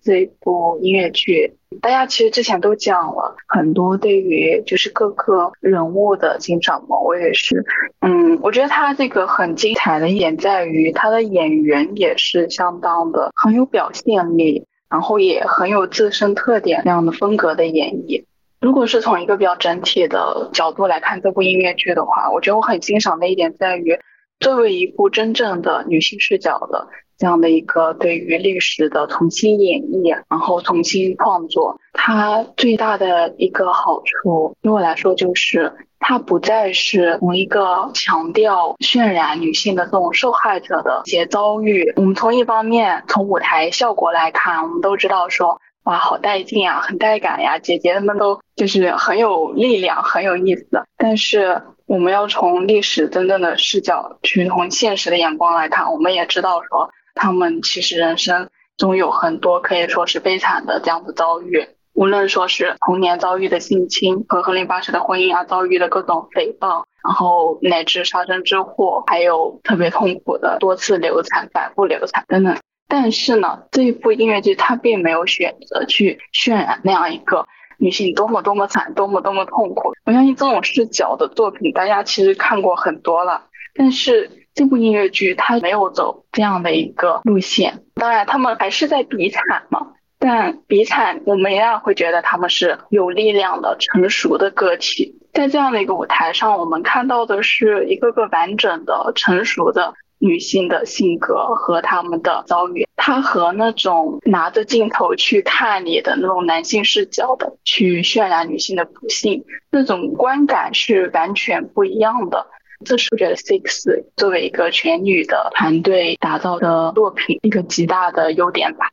这部音乐剧。大家其实之前都讲了很多对于就是各个人物的欣赏嘛，我也是。嗯，我觉得他这个很精彩的一点在于他的演员也是相当的很有表现力，然后也很有自身特点那样的风格的演绎。如果是从一个比较整体的角度来看这部音乐剧的话，我觉得我很欣赏的一点在于，作为一部真正的女性视角的。这样的一个对于历史的重新演绎，然后重新创作，它最大的一个好处，对我来说就是，它不再是从一个强调渲染女性的这种受害者的一些遭遇。我们从一方面从舞台效果来看，我们都知道说，哇，好带劲啊，很带感呀，姐姐们都就是很有力量，很有意思。但是我们要从历史真正的视角去从现实的眼光来看，我们也知道说。他们其实人生中有很多可以说是悲惨的这样的遭遇，无论说是童年遭遇的性侵和亨利八世的婚姻啊遭遇的各种诽谤，然后乃至杀身之祸，还有特别痛苦的多次流产、反复流产等等。但是呢，这一部音乐剧它并没有选择去渲染那样一个女性多么多么惨、多么多么痛苦。我相信这种视角的作品大家其实看过很多了，但是。这部音乐剧它没有走这样的一个路线，当然他们还是在比惨嘛，但比惨我们依然会觉得他们是有力量的、成熟的个体。在这样的一个舞台上，我们看到的是一个个完整的、成熟的女性的性格和她们的遭遇。它和那种拿着镜头去看你的那种男性视角的去渲染女性的不幸，那种观感是完全不一样的。这是我觉得 Six 作为一个全女的团队打造的作品一个极大的优点吧。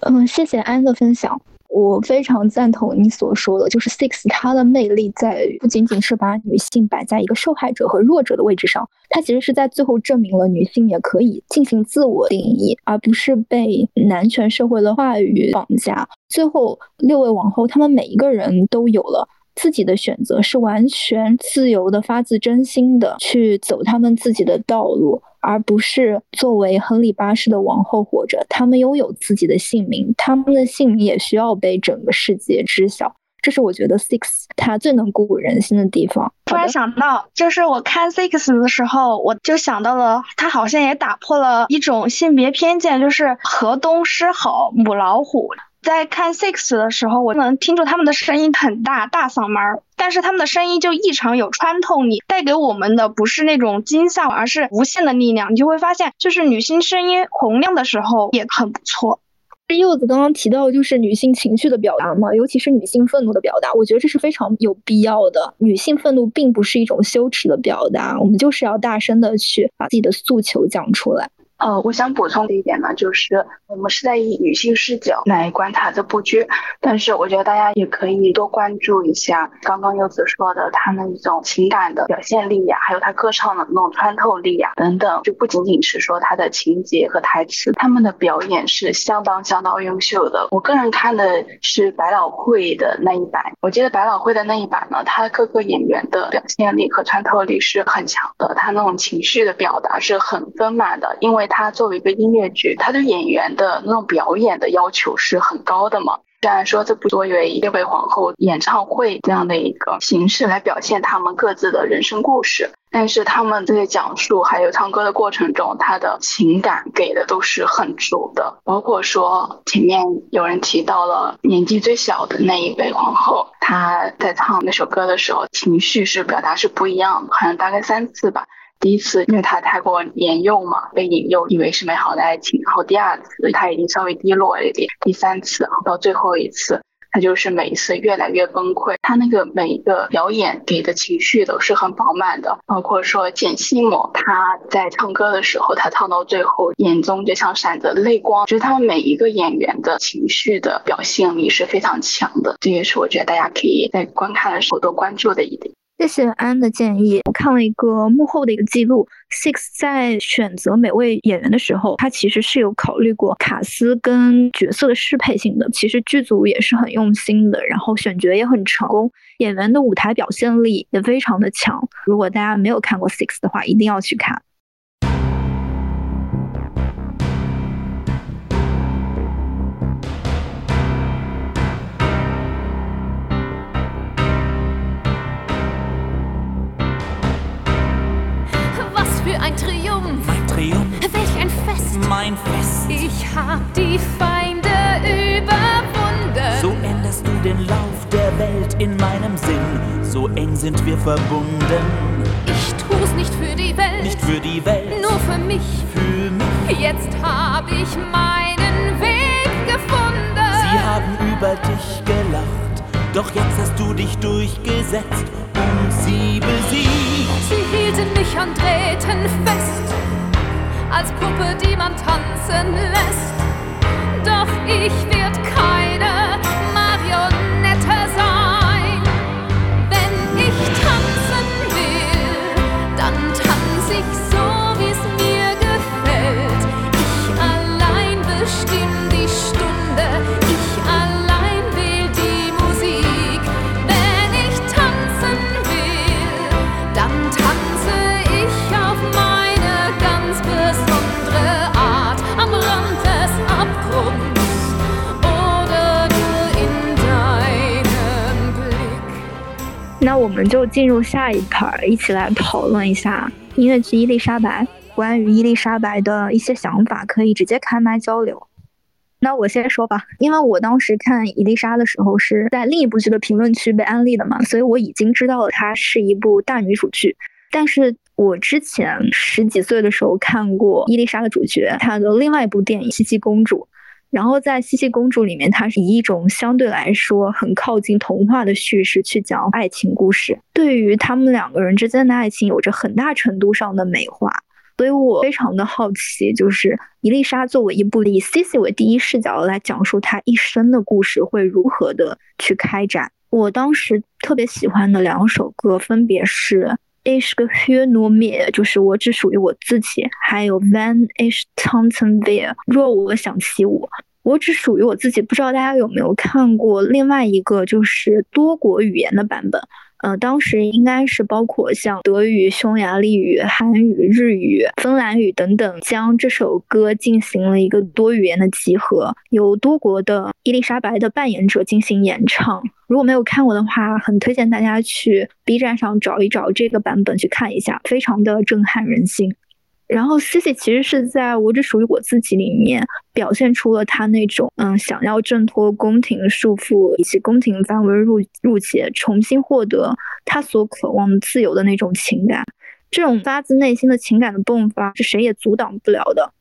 嗯，谢谢安的分享，我非常赞同你所说的，就是 Six 它的魅力在于不仅仅是把女性摆在一个受害者和弱者的位置上，它其实是在最后证明了女性也可以进行自我定义，而不是被男权社会的话语绑架。最后六位王后，她们每一个人都有了。自己的选择是完全自由的、发自真心的去走他们自己的道路，而不是作为亨利八世的王后活着。他们拥有自己的姓名，他们的姓名也需要被整个世界知晓。这是我觉得 Six 它最能鼓舞人心的地方。突然想到，就是我看 Six 的时候，我就想到了，他好像也打破了一种性别偏见，就是河东狮吼母老虎。在看 Six 的时候，我能听出他们的声音很大，大嗓门儿，但是他们的声音就异常有穿透力，带给我们的不是那种惊吓，而是无限的力量。你就会发现，就是女性声音洪亮的时候也很不错。柚子刚刚提到就是女性情绪的表达嘛，尤其是女性愤怒的表达，我觉得这是非常有必要的。女性愤怒并不是一种羞耻的表达，我们就是要大声的去把自己的诉求讲出来。呃，我想补充的一点呢，就是我们是在以女性视角来观察这部剧，但是我觉得大家也可以多关注一下刚刚柚子说的她那种情感的表现力呀，还有她歌唱的那种穿透力呀等等，就不仅仅是说她的情节和台词，他们的表演是相当相当优秀的。我个人看的是百老汇的那一版，我记得百老汇的那一版呢，他各个演员的表现力和穿透力是很强的，他那种情绪的表达是很丰满的，因为。它作为一个音乐剧，它对演员的那种表演的要求是很高的嘛。虽然说这部作为列位皇后演唱会这样的一个形式来表现他们各自的人生故事，但是他们在讲述还有唱歌的过程中，他的情感给的都是很足的。包括说前面有人提到了年纪最小的那一位皇后，她在唱那首歌的时候，情绪是表达是不一样的，好像大概三次吧。第一次，因为他太过年幼嘛，被引诱，以为是美好的爱情。然后第二次，他已经稍微低落了一点。第三次，然后到最后一次，他就是每一次越来越崩溃。他那个每一个表演给的情绪都是很饱满的，包括说简西姆他在唱歌的时候，他唱到最后眼中就像闪着泪光。就是他们每一个演员的情绪的表现力是非常强的，这也是我觉得大家可以在观看的时候多关注的一点。谢谢安的建议。我看了一个幕后的一个记录，Six 在选择每位演员的时候，他其实是有考虑过卡斯跟角色的适配性的。其实剧组也是很用心的，然后选角也很成功，演员的舞台表现力也非常的强。如果大家没有看过 Six 的话，一定要去看。Mein Fest. Ich hab die Feinde überwunden. So änderst du den Lauf der Welt in meinem Sinn. So eng sind wir verbunden. Ich tu's nicht für die Welt. Nicht für die Welt. Nur für mich. Für mich. Jetzt hab ich meinen Weg gefunden. Sie haben über dich gelacht. Doch jetzt hast du dich durchgesetzt und sie besiegt. Hielten mich an Drähten fest als Puppe, die man tanzen lässt. Doch ich werd keine 我们就进入下一盘一起来讨论一下音乐剧《伊丽莎白》。关于伊丽莎白的一些想法，可以直接开麦交流。那我先说吧，因为我当时看伊丽莎的时候是在另一部剧的评论区被安利的嘛，所以我已经知道了它是一部大女主剧。但是我之前十几岁的时候看过伊丽莎的主角她的另外一部电影《茜茜公主》，然后在《茜茜公主》里面，它是以一种相对来说很靠近童话的叙事去讲爱情故事，对于他们两个人之间的爱情有着很大程度上的美化。所以我非常的好奇，就是伊丽莎作为一部以 Cici 为第一视角来讲述她一生的故事，会如何的去开展？我当时特别喜欢的两首歌分别是《Ich gehöre nur mir》，就是我只属于我自己，还有《Wenn ich tanzen will》，若我想起我。我只属于我自己，不知道大家有没有看过另外一个就是多国语言的版本。呃，当时应该是包括像德语、匈牙利语、韩语、日语、芬兰语等等，将这首歌进行了一个多语言的集合，由多国的伊丽莎白的扮演者进行演唱。如果没有看过的话，很推荐大家去 B 站上找一找这个版本去看一下，非常的震撼人心。然后 Cici 其实是在我只属于我自己里面表现出了他那种嗯想要挣脱宫廷束缚以及宫廷范围入入界，重新获得他所渴望自由的那种情感。这种发自内心的情感的迸发是谁也阻挡不了的。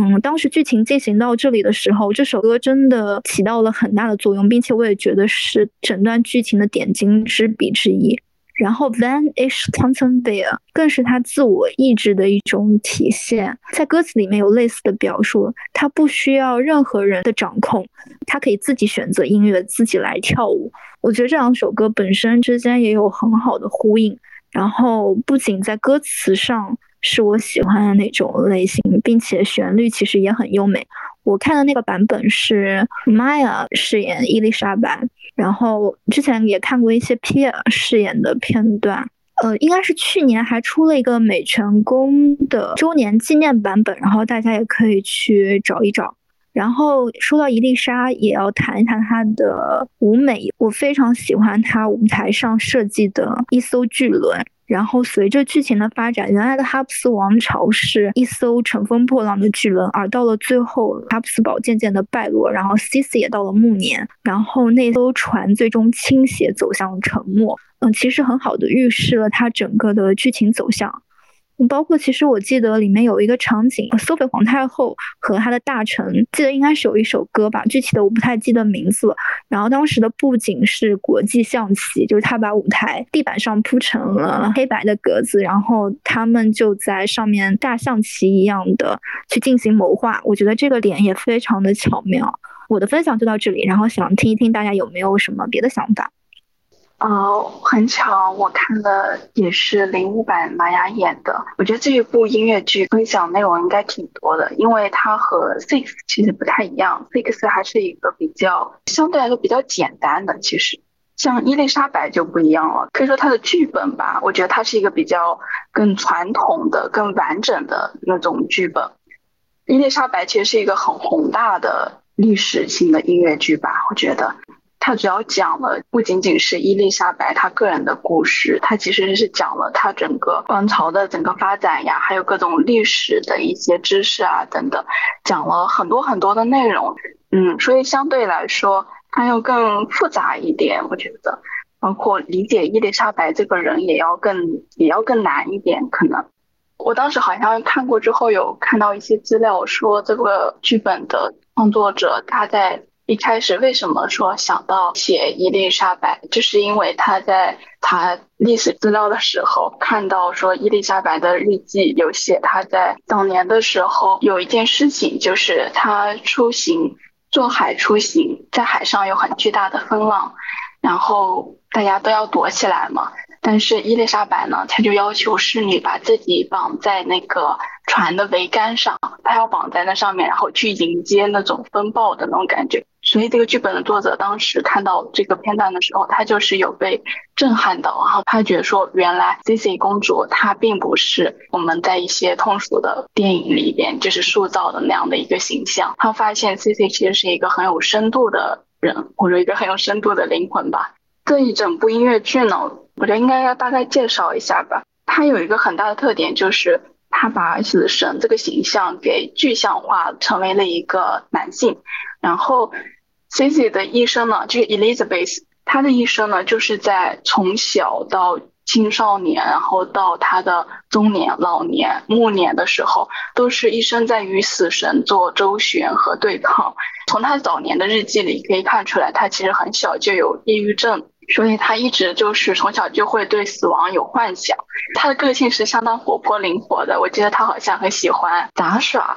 嗯，当时剧情进行到这里的时候，这首歌真的起到了很大的作用，并且我也觉得是整段剧情的点睛之笔之一。然后，Van is t o n t o n v e r 更是他自我意志的一种体现。在歌词里面有类似的表述，他不需要任何人的掌控，他可以自己选择音乐，自己来跳舞。我觉得这两首歌本身之间也有很好的呼应。然后，不仅在歌词上是我喜欢的那种类型，并且旋律其实也很优美。我看的那个版本是 Maya 饰演伊丽莎白，然后之前也看过一些 Pierre 饰演的片段，呃，应该是去年还出了一个美泉宫的周年纪念版本，然后大家也可以去找一找。然后说到伊丽莎，也要谈一谈她的舞美，我非常喜欢她舞台上设计的一艘巨轮。然后随着剧情的发展，原来的哈布斯王朝是一艘乘风破浪的巨轮，而到了最后，哈布斯堡渐渐的败落，然后 Cici 也到了暮年，然后那艘船最终倾斜走向沉没。嗯，其实很好的预示了它整个的剧情走向。包括其实我记得里面有一个场景，苏菲皇太后和她的大臣，记得应该是有一首歌吧，具体的我不太记得名字。然后当时的布景是国际象棋，就是他把舞台地板上铺成了黑白的格子，然后他们就在上面大象棋一样的去进行谋划。我觉得这个点也非常的巧妙。我的分享就到这里，然后想听一听大家有没有什么别的想法。哦，很巧，我看的也是零五版玛雅演的。我觉得这一部音乐剧分享内容应该挺多的，因为它和 Six 其实不太一样。Six 还是一个比较相对来说比较简单的，其实像伊丽莎白就不一样了。可以说它的剧本吧，我觉得它是一个比较更传统的、更完整的那种剧本。伊丽莎白其实是一个很宏大的历史性的音乐剧吧，我觉得。它主要讲了不仅仅是伊丽莎白她个人的故事，它其实是讲了她整个王朝的整个发展呀，还有各种历史的一些知识啊等等，讲了很多很多的内容。嗯，所以相对来说，它要更复杂一点，我觉得，包括理解伊丽莎白这个人也要更也要更难一点。可能我当时好像看过之后，有看到一些资料说，这个剧本的创作者他在。一开始为什么说想到写伊丽莎白，就是因为他在查历史资料的时候看到说伊丽莎白的日记有写她在早年的时候有一件事情，就是她出行坐海出行，在海上有很巨大的风浪，然后大家都要躲起来嘛。但是伊丽莎白呢，她就要求侍女把自己绑在那个船的桅杆上，她要绑在那上面，然后去迎接那种风暴的那种感觉。所以这个剧本的作者当时看到这个片段的时候，他就是有被震撼到，然后他觉得说，原来 c i c 公主她并不是我们在一些通俗的电影里边就是塑造的那样的一个形象。他发现 c i c 其实是一个很有深度的人，或者一个很有深度的灵魂吧。这一整部音乐剧呢？我觉得应该要大概介绍一下吧。它有一个很大的特点，就是它把死神这个形象给具象化，成为了一个男性。然后，Cici 的一生呢，就是 Elizabeth，她的一生呢，就是在从小到青少年，然后到她的中年、老年、暮年的时候，都是一生在与死神做周旋和对抗。从她早年的日记里可以看出来，她其实很小就有抑郁症。所以他一直就是从小就会对死亡有幻想。他的个性是相当活泼灵活的。我记得他好像很喜欢杂耍，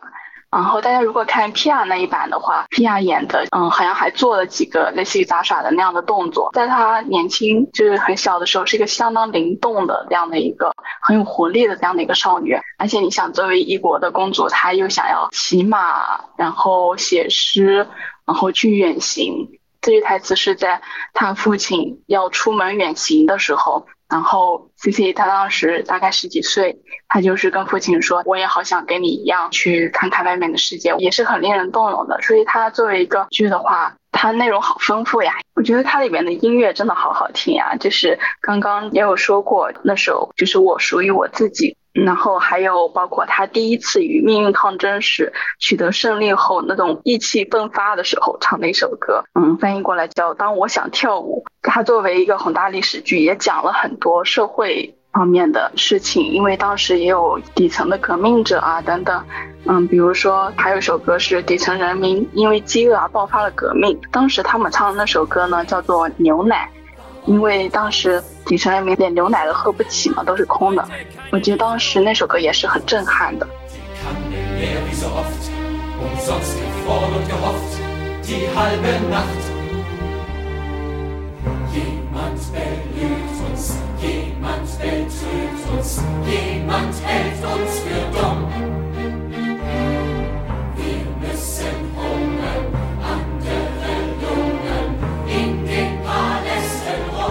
然后大家如果看 P R 那一版的话，P R 演的，嗯，好像还做了几个类似于杂耍的那样的动作。在她年轻就是很小的时候，是一个相当灵动的这样的一个很有活力的这样的一个少女。而且你想，作为一国的公主，她又想要骑马，然后写诗，然后去远行。这句台词是在她父亲要出门远行的时候。然后 C C 他当时大概十几岁，他就是跟父亲说：“我也好想跟你一样去看看外面的世界，也是很令人动容的。”所以他作为一个剧的话，它内容好丰富呀。我觉得它里面的音乐真的好好听呀，就是刚刚也有说过那首，就是我属于我自己。然后还有包括他第一次与命运抗争时取得胜利后那种意气迸发的时候唱的一首歌，嗯，翻译过来叫《当我想跳舞》。它作为一个宏大历史剧，也讲了很多社会方面的事情，因为当时也有底层的革命者啊等等，嗯，比如说还有一首歌是底层人民因为饥饿而爆发了革命，当时他们唱的那首歌呢叫做《牛奶》。因为当时底层人民连牛奶都喝不起嘛，都是空的。我记得当时那首歌也是很震撼的。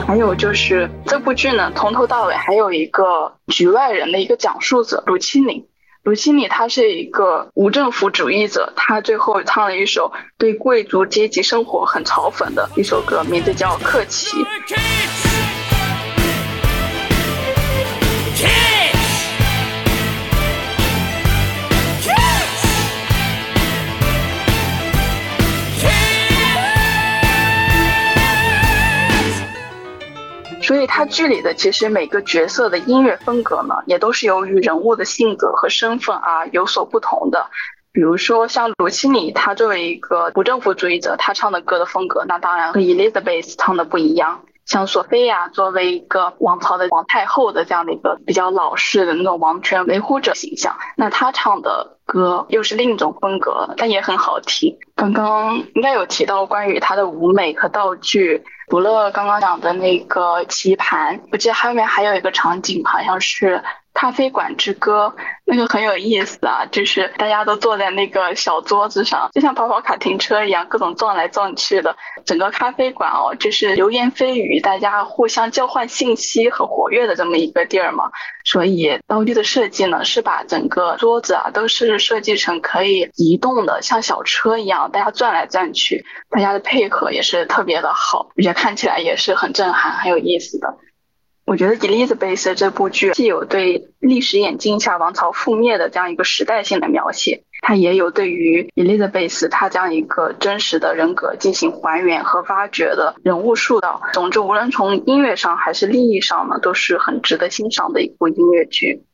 还有就是这部剧呢，从头到尾还有一个局外人的一个讲述者卢七里。卢七里他是一个无政府主义者，他最后唱了一首对贵族阶级生活很嘲讽的一首歌，名字叫《克奇》。所以，它剧里的其实每个角色的音乐风格呢，也都是由于人物的性格和身份啊有所不同的。比如说，像罗西尼，他作为一个不政府主义者，他唱的歌的风格，那当然和 Elizabeth 唱的不一样。像索菲亚作为一个王朝的皇太后的这样的一个比较老式的那种王权维护者形象，那她唱的歌又是另一种风格，但也很好听。刚刚应该有提到关于她的舞美和道具。除了刚刚讲的那个棋盘，我记得后面还有一个场景，好像是。咖啡馆之歌，那个很有意思啊，就是大家都坐在那个小桌子上，就像跑跑卡丁车一样，各种撞来撞去的。整个咖啡馆哦，就是流言蜚语，大家互相交换信息和活跃的这么一个地儿嘛。所以道具的设计呢，是把整个桌子啊都是设计成可以移动的，像小车一样，大家转来转去，大家的配合也是特别的好，而且看起来也是很震撼、很有意思的。我觉得《Elizabeth》这部剧既有对历史眼镜下王朝覆灭的这样一个时代性的描写，它也有对于 Elizabeth 她这样一个真实的人格进行还原和发掘的人物塑造。总之，无论从音乐上还是利益上呢，都是很值得欣赏的一部音乐剧。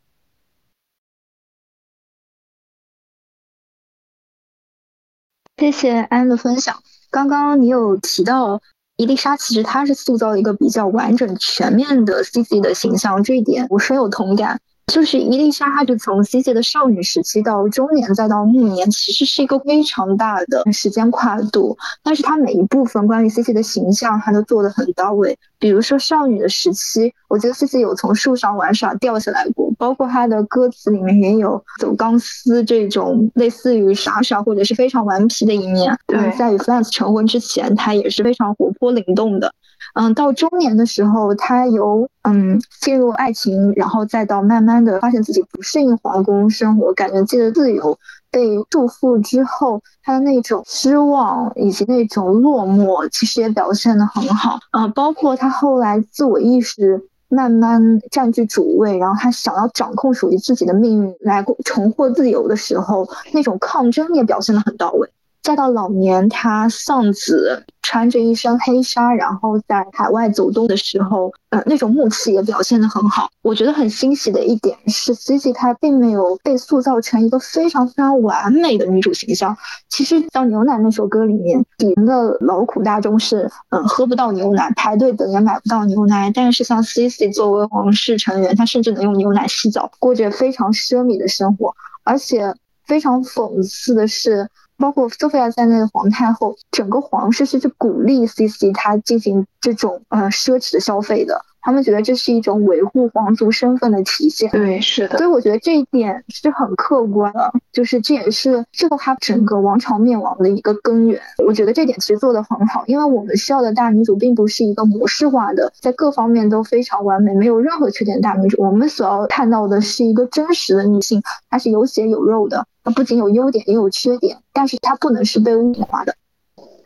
谢谢安的分享。刚刚你有提到。伊丽莎其实她是塑造一个比较完整、全面的 C C 的形象，这一点我深有同感。就是伊丽莎，她就从 C C 的少女时期到中年，再到暮年，其实是一个非常大的时间跨度。但是她每一部分关于 C C 的形象，她都做得很到位。比如说少女的时期，我觉得 C C 有从树上玩耍掉下来过，包括她的歌词里面也有走钢丝这种类似于傻傻或者是非常顽皮的一面。对，在与 Flans 成婚之前，她也是非常活泼灵动的。嗯，到中年的时候，他由嗯进入爱情，然后再到慢慢的发现自己不适应皇宫生活，感觉自己的自由被束缚之后，他的那种失望以及那种落寞，其实也表现的很好。呃，包括他后来自我意识慢慢占据主位，然后他想要掌控属于自己的命运，来重获自由的时候，那种抗争也表现的很到位。再到老年，他丧子，穿着一身黑纱，然后在海外走动的时候，呃，那种木气也表现得很好。我觉得很欣喜的一点是，Cici 她并没有被塑造成一个非常非常完美的女主形象。其实像《牛奶》那首歌里面，底层的劳苦大众是，嗯，喝不到牛奶，排队等也买不到牛奶。但是像 Cici 作为皇室成员，她甚至能用牛奶洗澡，过着非常奢靡的生活，而且。非常讽刺的是，包括索菲亚在内的皇太后，整个皇室是去鼓励 C C 她进行这种呃奢侈的消费的。他们觉得这是一种维护皇族身份的体现，对，是的。所以我觉得这一点是很客观的，就是这也是最后他整个王朝灭亡的一个根源。我觉得这点其实做得很好，因为我们需要的大女主并不是一个模式化的，在各方面都非常完美、没有任何缺点大女主。我们所要看到的是一个真实的女性，她是有血有肉的，她不仅有优点也有缺点，但是她不能是被物化的。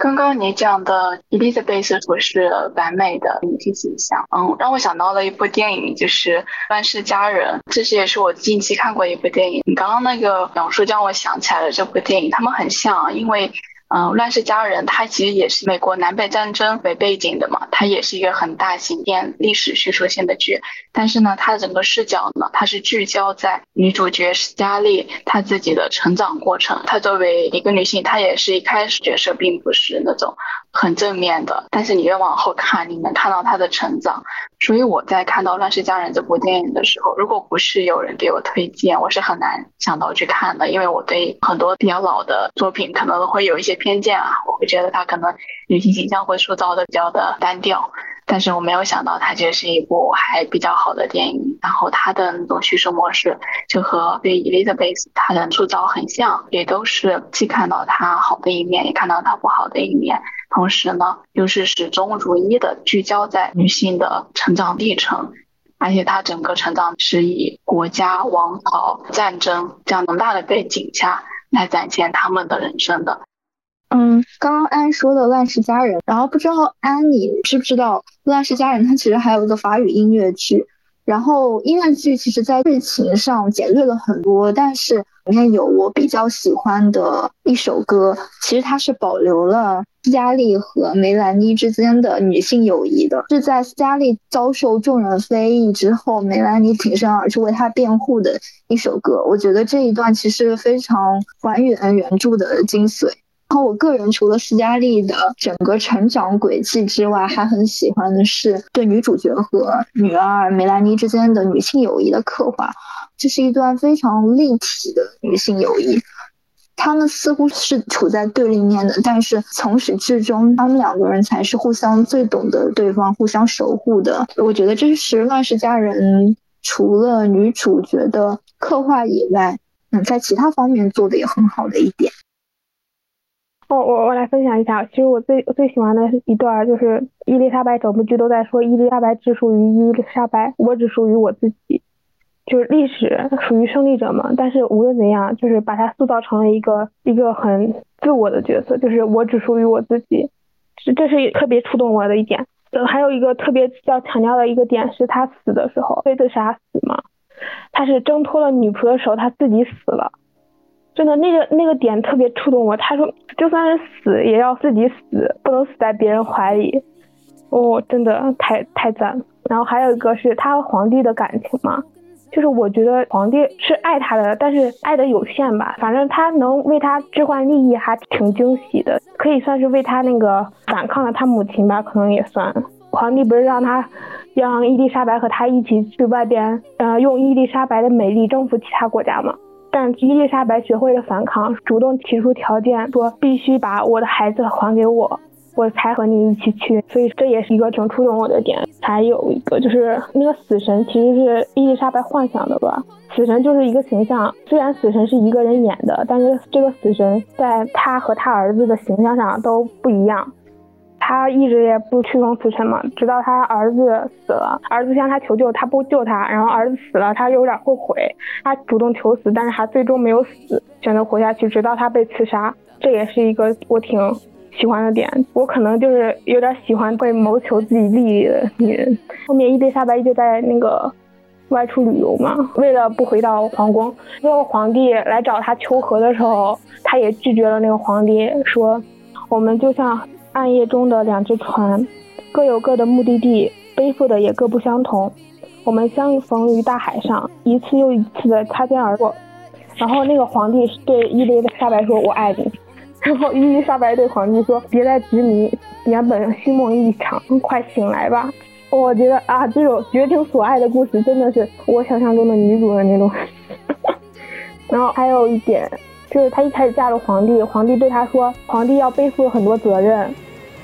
刚刚你讲的 Elizabeth 不是完美的女性形象，嗯，让我想到了一部电影，就是《乱世佳人》，这是也是我近期看过一部电影。你刚刚那个描述让我想起来了这部电影，他们很像，因为。嗯，乱世佳人它其实也是美国南北战争为背景的嘛，它也是一个很大型电历史叙述性的剧。但是呢，它的整个视角呢，它是聚焦在女主角史嘉丽她自己的成长过程。她作为一个女性，她也是一开始角色并不是那种很正面的，但是你越往后看，你能看到她的成长。所以我在看到《乱世佳人》这部电影的时候，如果不是有人给我推荐，我是很难想到去看的，因为我对很多比较老的作品可能会有一些。偏见啊，我会觉得他可能女性形象会塑造的比较的单调，但是我没有想到它其实是一部还比较好的电影。然后它的那种叙事模式就和对 Elizabeth 她的塑造很像，也都是既看到她好的一面，也看到她不好的一面，同时呢又是始终如一的聚焦在女性的成长历程，而且她整个成长是以国家、王朝、战争这样浓大的背景下来展现他们的人生的。嗯，刚刚安说的《乱世佳人》，然后不知道安你知不知道《乱世佳人》？它其实还有一个法语音乐剧，然后音乐剧其实在剧情上简略了很多，但是里面有我比较喜欢的一首歌，其实它是保留了斯嘉丽和梅兰妮之间的女性友谊的，是在斯嘉丽遭受众人非议之后，梅兰妮挺身而出为她辩护的一首歌。我觉得这一段其实非常还原原著的精髓。然后我个人除了斯嘉丽的整个成长轨迹之外，还很喜欢的是对女主角和女二梅兰妮之间的女性友谊的刻画。这是一段非常立体的女性友谊，他们似乎是处在对立面的，但是从始至终，他们两个人才是互相最懂得对方、互相守护的。我觉得这是《乱世佳人》除了女主角的刻画以外，嗯，在其他方面做的也很好的一点。哦，我我来分享一下，其实我最最喜欢的一段就是伊丽莎白整部剧都在说伊丽莎白只属于伊丽莎白，我只属于我自己，就是历史属于胜利者嘛。但是无论怎样，就是把她塑造成了一个一个很自我的角色，就是我只属于我自己，这这是特别触动我的一点。呃，还有一个特别要强调的一个点是，他死的时候被自杀死嘛，他是挣脱了女仆的手，他自己死了。真的，那个那个点特别触动我。他说，就算是死，也要自己死，不能死在别人怀里。哦，真的太太赞。然后还有一个是他和皇帝的感情嘛，就是我觉得皇帝是爱他的，但是爱的有限吧。反正他能为他置换利益，还挺惊喜的，可以算是为他那个反抗了他母亲吧，可能也算。皇帝不是让他让伊丽莎白和他一起去外边，呃，用伊丽莎白的美丽征服其他国家吗。但伊丽莎白学会了反抗，主动提出条件，说必须把我的孩子还给我，我才和你一起去。所以这也是一个挺触动我的点。还有一个就是那个死神其实是伊丽莎白幻想的吧？死神就是一个形象，虽然死神是一个人演的，但是这个死神在他和他儿子的形象上都不一样。他一直也不屈从死神嘛，直到他儿子死了，儿子向他求救，他不救他，然后儿子死了，他有点后悔，他主动求死，但是他最终没有死，选择活下去，直到他被刺杀。这也是一个我挺喜欢的点。我可能就是有点喜欢会谋求自己利益的女人。后面伊丽莎白就在那个外出旅游嘛，为了不回到皇宫，最后皇帝来找他求和的时候，他也拒绝了那个皇帝，说我们就像。暗夜中的两只船，各有各的目的地，背负的也各不相同。我们相逢于大海上，一次又一次的擦肩而过。然后那个皇帝对伊丽莎白说：“我爱你。”然后伊丽莎白对皇帝说：“别再执迷，原本心梦一场，快醒来吧。”我觉得啊，这种绝情所爱的故事真的是我想象中的女主的那种。然后还有一点。就是她一开始嫁了皇帝，皇帝对她说，皇帝要背负很多责任，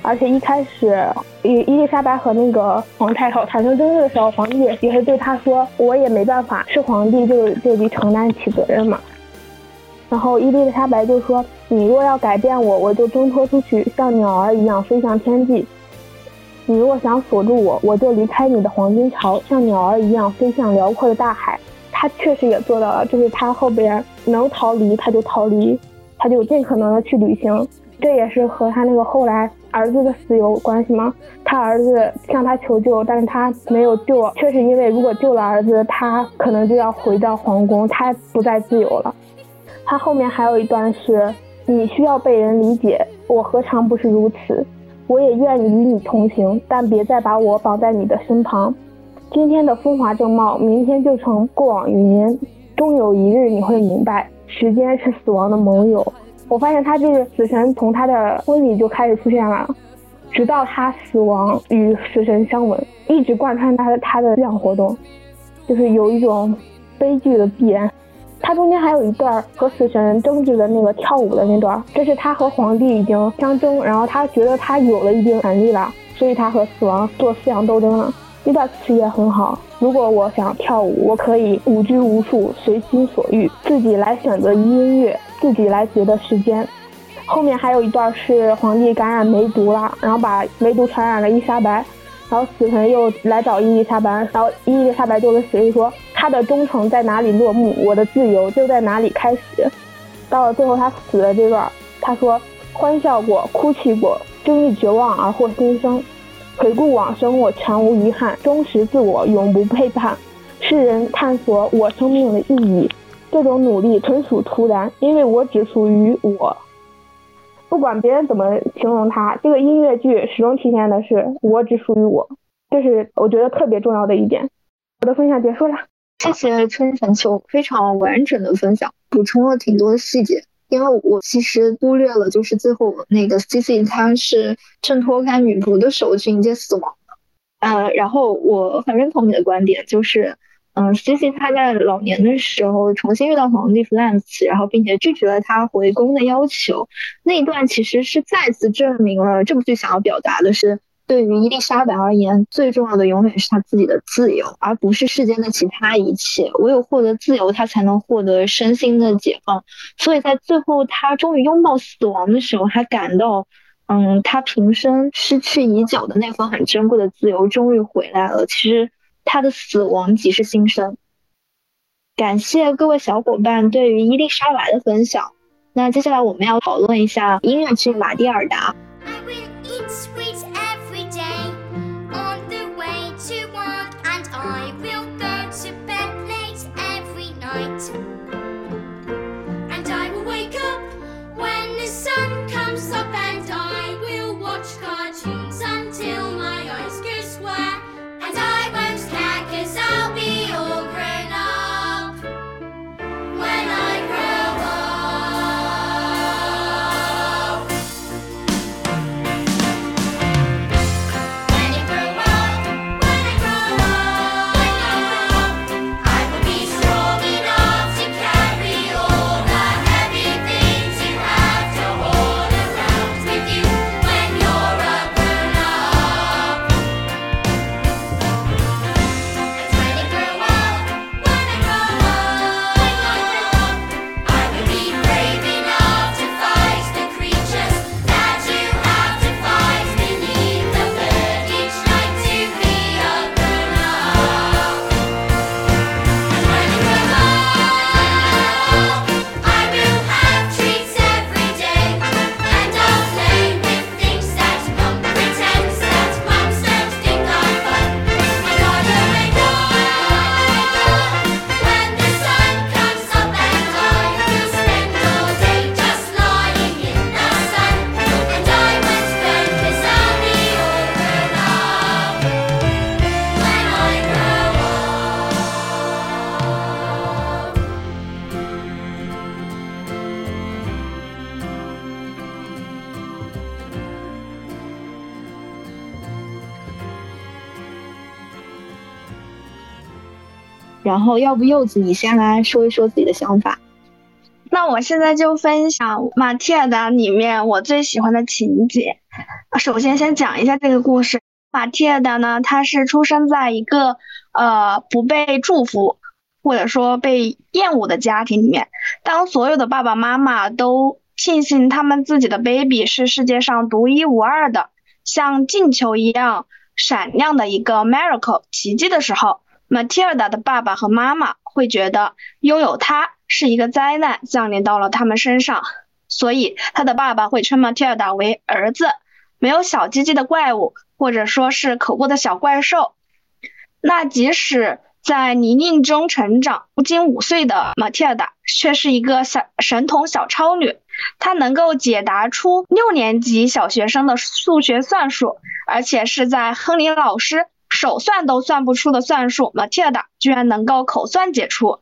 而且一开始伊伊丽莎白和那个皇太后产生争执的时候，皇帝也是对她说，我也没办法，是皇帝就就得承担起责任嘛。然后伊丽莎白就说，你若要改变我，我就挣脱出去，像鸟儿一样飞向天际。你若想锁住我，我就离开你的黄金巢，像鸟儿一样飞向辽阔的大海。他确实也做到了，就是他后边能逃离他就逃离，他就尽可能的去旅行。这也是和他那个后来儿子的死有关系吗？他儿子向他求救，但是他没有救，确实因为如果救了儿子，他可能就要回到皇宫，他不再自由了。他后面还有一段是：你需要被人理解，我何尝不是如此？我也愿意与你同行，但别再把我绑在你的身旁。今天的风华正茂，明天就成过往云烟。终有一日你会明白，时间是死亡的盟友。我发现他就是死神，从他的婚礼就开始出现了，直到他死亡与死神相吻，一直贯穿他的他的思想活动，就是有一种悲剧的必然。他中间还有一段和死神争执的那个跳舞的那段，这是他和皇帝已经相争，然后他觉得他有了一定权利了，所以他和死亡做思想斗争了。那段词也很好。如果我想跳舞，我可以无拘无束，随心所欲，自己来选择音乐，自己来觉得时间。后面还有一段是皇帝感染梅毒了，然后把梅毒传染了伊莎白。然后死神又来找伊丽莎白，然后伊丽莎白就跟死神说：“他的忠诚在哪里落幕，我的自由就在哪里开始。”到了最后他死的这段，他说：“欢笑过，哭泣过，经历绝望而获新生。回顾往生，我全无遗憾，忠实自我，永不背叛。世人探索我生命的意义，这种努力纯属突然，因为我只属于我。”不管别人怎么形容它，这个音乐剧始终体现的是我只属于我，这是我觉得特别重要的一点。我的分享结束了，谢谢春神秋非常完整的分享，补充了挺多细节。因为我其实忽略了，就是最后那个 C C 他是挣脱开女仆的手去迎接死亡的。呃，然后我很认同你的观点，就是。嗯，C C 他在老年的时候重新遇到皇帝 Flance，然后并且拒绝了他回宫的要求，那一段其实是再次证明了这部剧想要表达的是，对于伊丽莎白而言，最重要的永远是她自己的自由，而不是世间的其他一切。唯有获得自由，她才能获得身心的解放。所以在最后，她终于拥抱死亡的时候，她感到，嗯，她平生失去已久的那份很珍贵的自由终于回来了。其实。她的死亡即是新生。感谢各位小伙伴对于伊丽莎白的分享。那接下来我们要讨论一下音乐剧《马蒂尔达》。然后，要不柚子你先来说一说自己的想法。那我现在就分享《马蒂尔达》里面我最喜欢的情节。首先，先讲一下这个故事。马蒂尔达呢，她是出生在一个呃不被祝福或者说被厌恶的家庭里面。当所有的爸爸妈妈都庆幸他们自己的 baby 是世界上独一无二的，像进球一样闪亮的一个 miracle 奇迹的时候，马蒂尔达的爸爸和妈妈会觉得拥有他。是一个灾难降临到了他们身上，所以他的爸爸会称马蒂尔达为儿子，没有小鸡鸡的怪物，或者说是可恶的小怪兽。那即使在泥泞中成长，不经五岁的马蒂尔达却是一个小神童小超女，她能够解答出六年级小学生的数学算术，而且是在亨利老师手算都算不出的算术，，Matilda 居然能够口算解出。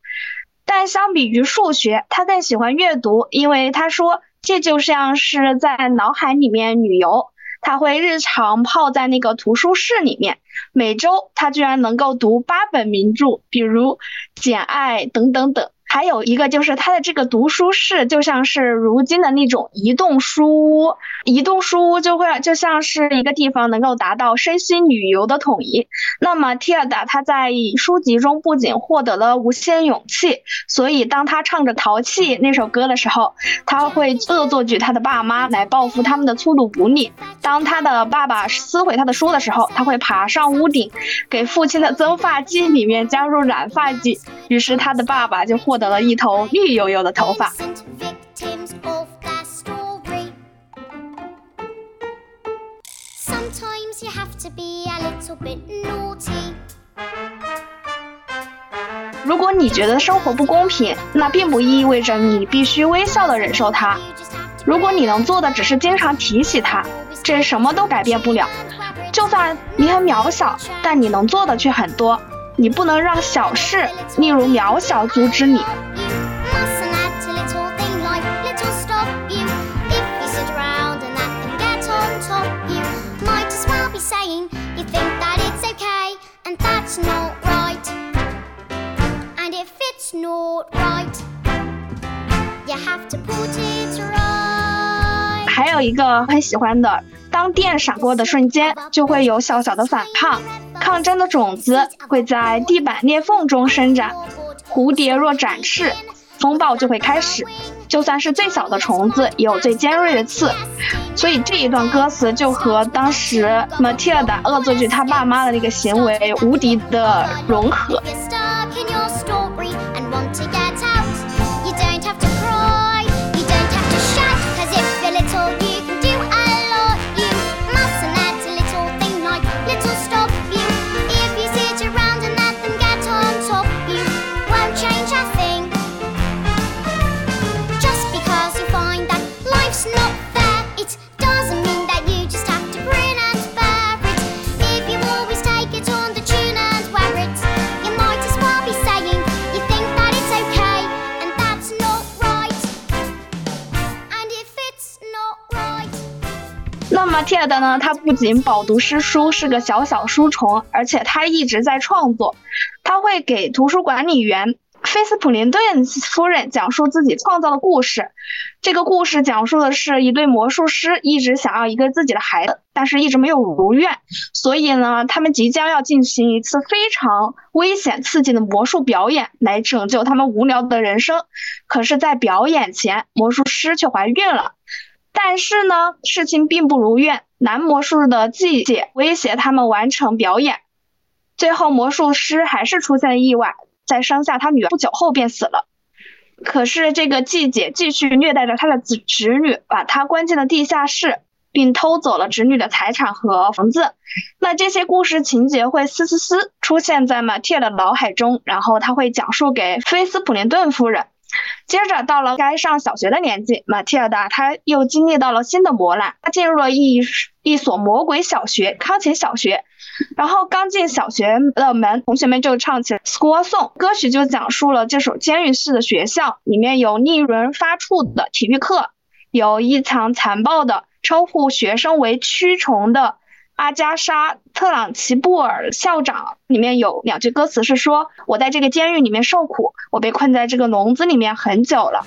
但相比于数学，他更喜欢阅读，因为他说这就像是在脑海里面旅游。他会日常泡在那个图书室里面，每周他居然能够读八本名著，比如《简爱》等等等。还有一个就是他的这个读书室就像是如今的那种移动书屋，移动书屋就会就像是一个地方能够达到身心旅游的统一。那么 Tilda 他在书籍中不仅获得了无限勇气，所以当他唱着《淘气》那首歌的时候，他会恶作剧他的爸妈来报复他们的粗鲁无礼。当他的爸爸撕毁他的书的时候，他会爬上屋顶，给父亲的增发剂里面加入染发剂，于是他的爸爸就获。得了一头绿油油的头发。如果你觉得生活不公平，那并不意味着你必须微笑的忍受它。如果你能做的只是经常提起它，这什么都改变不了。就算你很渺小，但你能做的却很多。你不能让小事，例如渺小，阻止你。还有一个很喜欢的，当电闪过的瞬间，就会有小小的反抗。抗争的种子会在地板裂缝中生长，蝴蝶若展翅，风暴就会开始。就算是最小的虫子，也有最尖锐的刺。所以这一段歌词就和当时 Matilda 恶作剧他爸妈的那个行为无敌的融合。T e d 呢，他不仅饱读诗书，是个小小书虫，而且他一直在创作。他会给图书管理员菲斯普林顿夫人讲述自己创造的故事。这个故事讲述的是一对魔术师一直想要一个自己的孩子，但是一直没有如愿。所以呢，他们即将要进行一次非常危险刺激的魔术表演，来拯救他们无聊的人生。可是，在表演前，魔术师却怀孕了。但是呢，事情并不如愿。男魔术的季姐威胁他们完成表演，最后魔术师还是出现了意外，在生下他女儿不久后便死了。可是这个季姐继续虐待着他的子侄女，把她关进了地下室，并偷走了侄女的财产和房子。那这些故事情节会嘶嘶嘶出现在马蒂的脑海中，然后他会讲述给菲斯普林顿夫人。接着到了该上小学的年纪，马蒂尔达他又经历到了新的磨难。他进入了一一所魔鬼小学——康琴小学。然后刚进小学的门，同学们就唱起了 School Song，歌曲就讲述了这所监狱式的学校里面有令人发怵的体育课，有异常残暴的称呼学生为蛆虫的。阿加莎·特朗奇布尔校长里面有两句歌词是说：“我在这个监狱里面受苦，我被困在这个笼子里面很久了。”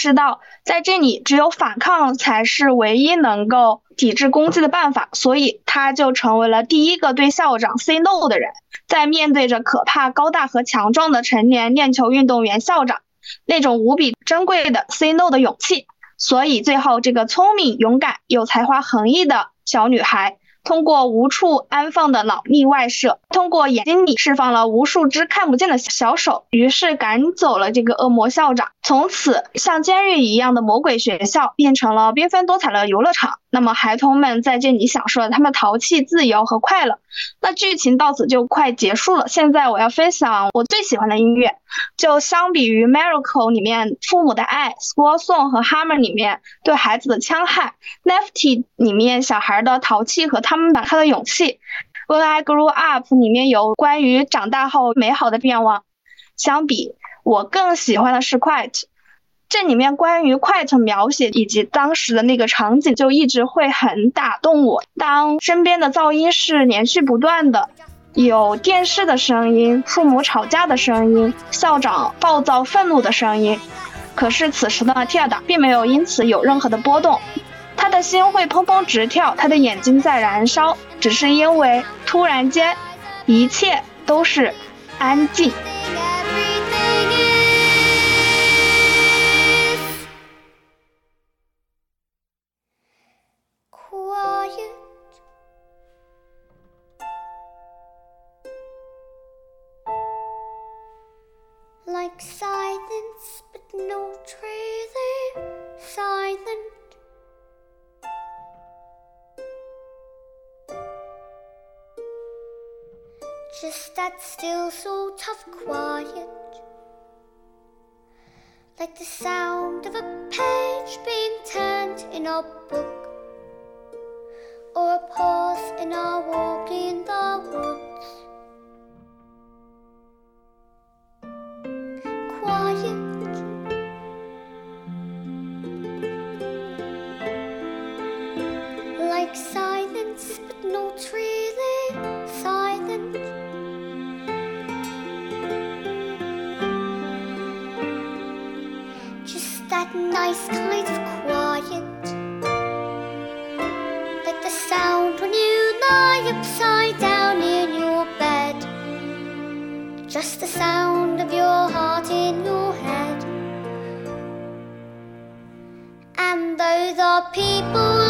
识到在这里只有反抗才是唯一能够抵制攻击的办法，所以他就成为了第一个对校长 say no 的人。在面对着可怕、高大和强壮的成年链球运动员校长，那种无比珍贵的 say no 的勇气，所以最后这个聪明、勇敢、有才华横溢的小女孩。通过无处安放的脑力外设，通过眼睛里释放了无数只看不见的小手，于是赶走了这个恶魔校长。从此，像监狱一样的魔鬼学校变成了缤纷多彩的游乐场。那么，孩童们在这里享受了他们淘气、自由和快乐。那剧情到此就快结束了。现在我要分享我最喜欢的音乐，就相比于《Miracle》里面父母的爱，《Swan Song》和《Hammer》里面对孩子的戕害，《Lefty》里面小孩的淘气和他们打开的勇气，《When I Grew Up》里面有关于长大后美好的愿望。相比，我更喜欢的是《Quiet》。这里面关于 quiet 描写以及当时的那个场景，就一直会很打动我。当身边的噪音是连续不断的，有电视的声音、父母吵架的声音、校长暴躁愤怒的声音，可是此时的蒂尔达并没有因此有任何的波动，他的心会砰砰直跳，他的眼睛在燃烧，只是因为突然间，一切都是安静。No silent. Just that still sort of quiet. Like the sound of a page being turned in a book, or a pause in our walk in the woods. Like silence, but not really silent. Just that nice kind of quiet. Like the sound when you lie upside down in your bed. Just the sound of your heart in your head. And though the people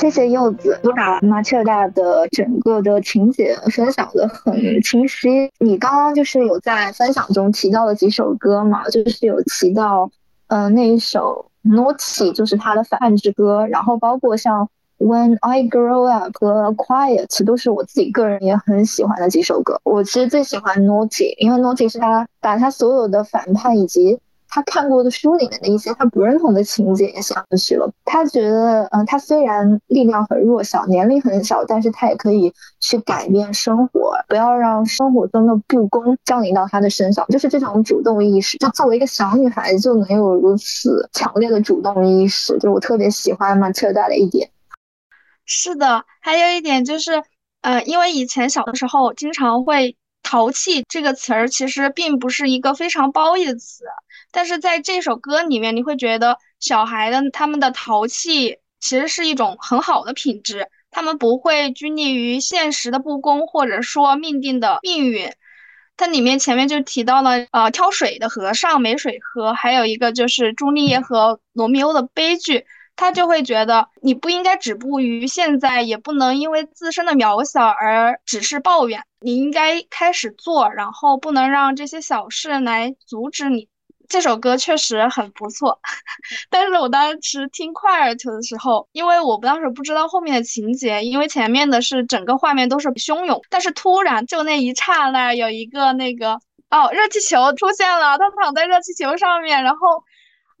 谢谢柚子，你把马切尔达的整个的情节分享的很清晰。你刚刚就是有在分享中提到了几首歌嘛，就是有提到，嗯、那一首 Naughty 就是他的反叛之歌，然后包括像 When I Grow Up 和 Quiet 都是我自己个人也很喜欢的几首歌。我其实最喜欢 Naughty，因为 Naughty 是他把他所有的反叛以及他看过的书里面的一些他不认同的情节也写上去了。他觉得，嗯、他虽然力量很弱小，年龄很小，但是他也可以去改变生活，不要让生活中的不公降临到他的身上。就是这种主动意识，就作为一个小女孩就能有如此强烈的主动意识，就我特别喜欢马切尔达的一点。是的，还有一点就是，呃，因为以前小的时候经常会“淘气”这个词儿，其实并不是一个非常褒义的词，但是在这首歌里面，你会觉得小孩的他们的淘气其实是一种很好的品质，他们不会拘泥于现实的不公，或者说命定的命运。它里面前面就提到了，呃，挑水的和尚没水喝，还有一个就是朱丽叶和罗密欧的悲剧。他就会觉得你不应该止步于现在，也不能因为自身的渺小而只是抱怨，你应该开始做，然后不能让这些小事来阻止你。这首歌确实很不错，但是我当时听 Quiet 的时候，因为我当时不知道后面的情节，因为前面的是整个画面都是汹涌，但是突然就那一刹那有一个那个哦热气球出现了，他躺在热气球上面，然后。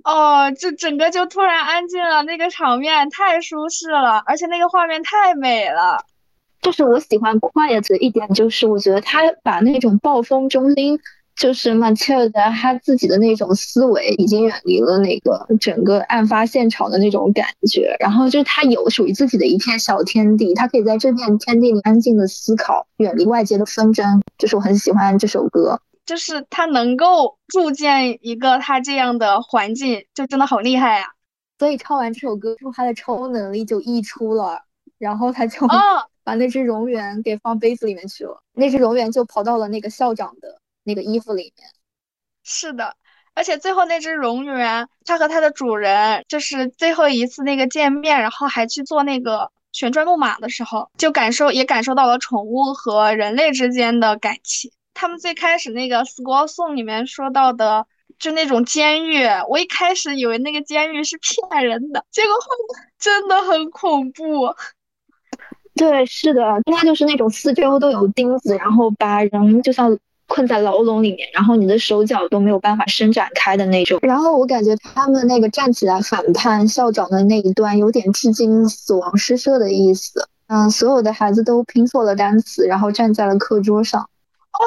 哦，这整个就突然安静了，那个场面太舒适了，而且那个画面太美了。就是我喜欢 Quiet 一点，就是我觉得他把那种暴风中心，就是马切尔达他自己的那种思维，已经远离了那个整个案发现场的那种感觉。然后就是他有属于自己的一片小天地，他可以在这片天地里安静的思考，远离外界的纷争。就是我很喜欢这首歌。就是他能够铸建一个他这样的环境，就真的好厉害呀、所以唱完这首歌之后，他的超能力就溢出了，然后他就哦，把那只蝾螈给放杯子里面去了，那只蝾螈就跑到了那个校长的那个衣服里面。是的，而且最后那只蝾螈，它和它的主人就是最后一次那个见面，然后还去做那个旋转木马的时候，就感受也感受到了宠物和人类之间的感情。他们最开始那个《Squall Song》里面说到的，就那种监狱，我一开始以为那个监狱是骗人的，结果后面真的很恐怖。对，是的，它就是那种四周都有钉子，然后把人就像困在牢笼里面，然后你的手脚都没有办法伸展开的那种。然后我感觉他们那个站起来反叛校长的那一段，有点致敬死亡诗社的意思。嗯，所有的孩子都拼错了单词，然后站在了课桌上。哦，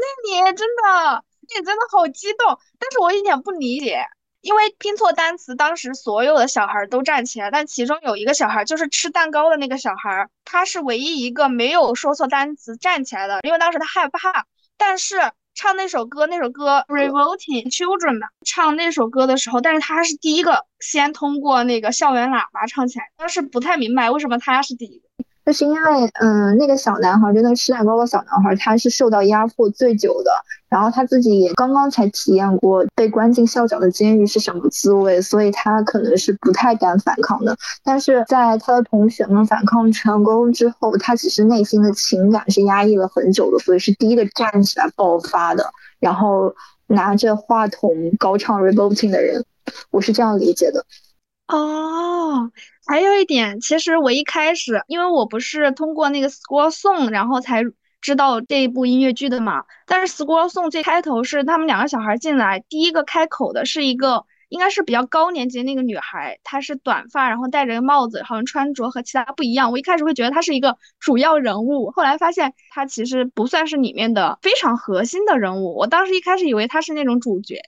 那你真的，你真的好激动，但是我一点不理解，因为拼错单词，当时所有的小孩都站起来，但其中有一个小孩就是吃蛋糕的那个小孩，他是唯一一个没有说错单词站起来的，因为当时他害怕。但是唱那首歌，那首歌《Revolting Children》嘛，唱那首歌的时候，但是他是第一个先通过那个校园喇叭唱起来，当时不太明白为什么他是第一个。那是因为，嗯，那个小男孩，真的吃蛋糕的小男孩，他是受到压迫最久的，然后他自己也刚刚才体验过被关进校长的监狱是什么滋味，所以他可能是不太敢反抗的。但是在他的同学们反抗成功之后，他其实内心的情感是压抑了很久的，所以是第一个站起来爆发的，然后拿着话筒高唱 revolting 的人，我是这样理解的。哦，还有一点，其实我一开始，因为我不是通过那个 Squall Song，然后才知道这一部音乐剧的嘛。但是 Squall Song 最开头是他们两个小孩进来，第一个开口的是一个应该是比较高年级的那个女孩，她是短发，然后戴着个帽子，好像穿着和其他不一样。我一开始会觉得她是一个主要人物，后来发现她其实不算是里面的非常核心的人物。我当时一开始以为她是那种主角。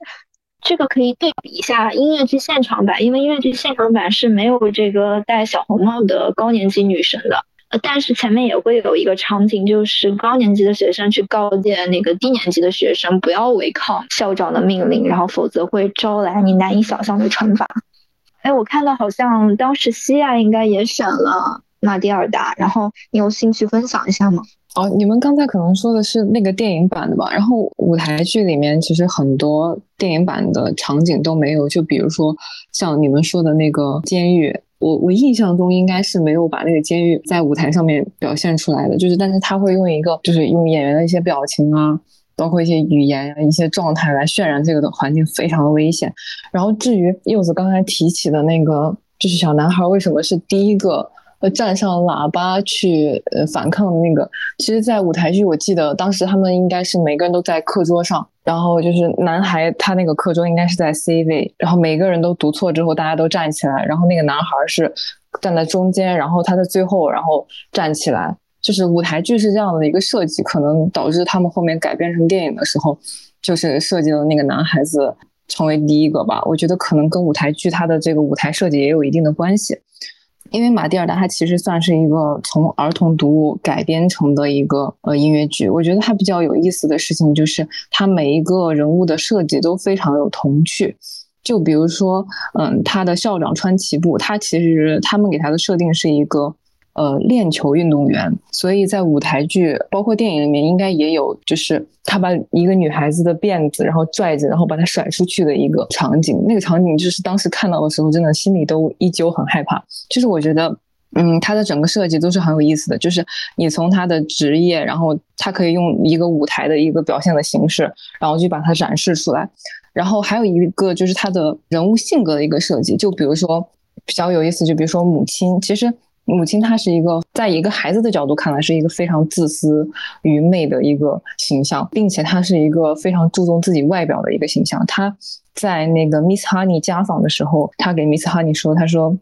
这个可以对比一下音乐剧现场版，因为音乐剧现场版是没有这个戴小红帽的高年级女生的，呃，但是前面也会有一个场景，就是高年级的学生去告诫那个低年级的学生不要违抗校长的命令，然后否则会招来你难以想象的惩罚。哎，我看到好像当时西亚应该也选了纳迪尔达，然后你有兴趣分享一下吗？哦，你们刚才可能说的是那个电影版的吧？然后舞台剧里面其实很多电影版的场景都没有，就比如说像你们说的那个监狱，我我印象中应该是没有把那个监狱在舞台上面表现出来的，就是但是他会用一个就是用演员的一些表情啊，包括一些语言啊、一些状态来渲染这个的环境非常的危险。然后至于柚子刚才提起的那个，就是小男孩为什么是第一个。呃，站上喇叭去呃反抗的那个，其实，在舞台剧，我记得当时他们应该是每个人都在课桌上，然后就是男孩他那个课桌应该是在 C 位，然后每个人都读错之后，大家都站起来，然后那个男孩是站在中间，然后他在最后，然后站起来，就是舞台剧是这样的一个设计，可能导致他们后面改编成电影的时候，就是设计了那个男孩子成为第一个吧。我觉得可能跟舞台剧它的这个舞台设计也有一定的关系。因为马蒂尔达它其实算是一个从儿童读物改编成的一个呃音乐剧，我觉得它比较有意思的事情就是它每一个人物的设计都非常有童趣，就比如说嗯，他的校长穿旗布，他其实他们给他的设定是一个。呃，链球运动员，所以在舞台剧包括电影里面应该也有，就是他把一个女孩子的辫子，然后拽着，然后把她甩出去的一个场景。那个场景就是当时看到的时候，真的心里都依旧很害怕。就是我觉得，嗯，他的整个设计都是很有意思的。就是你从他的职业，然后他可以用一个舞台的一个表现的形式，然后去把它展示出来。然后还有一个就是他的人物性格的一个设计，就比如说比较有意思，就比如说母亲，其实。母亲她是一个，在一个孩子的角度看来是一个非常自私、愚昧的一个形象，并且她是一个非常注重自己外表的一个形象。她在那个 Miss Honey 家访的时候，她给 Miss Honey 说：“她说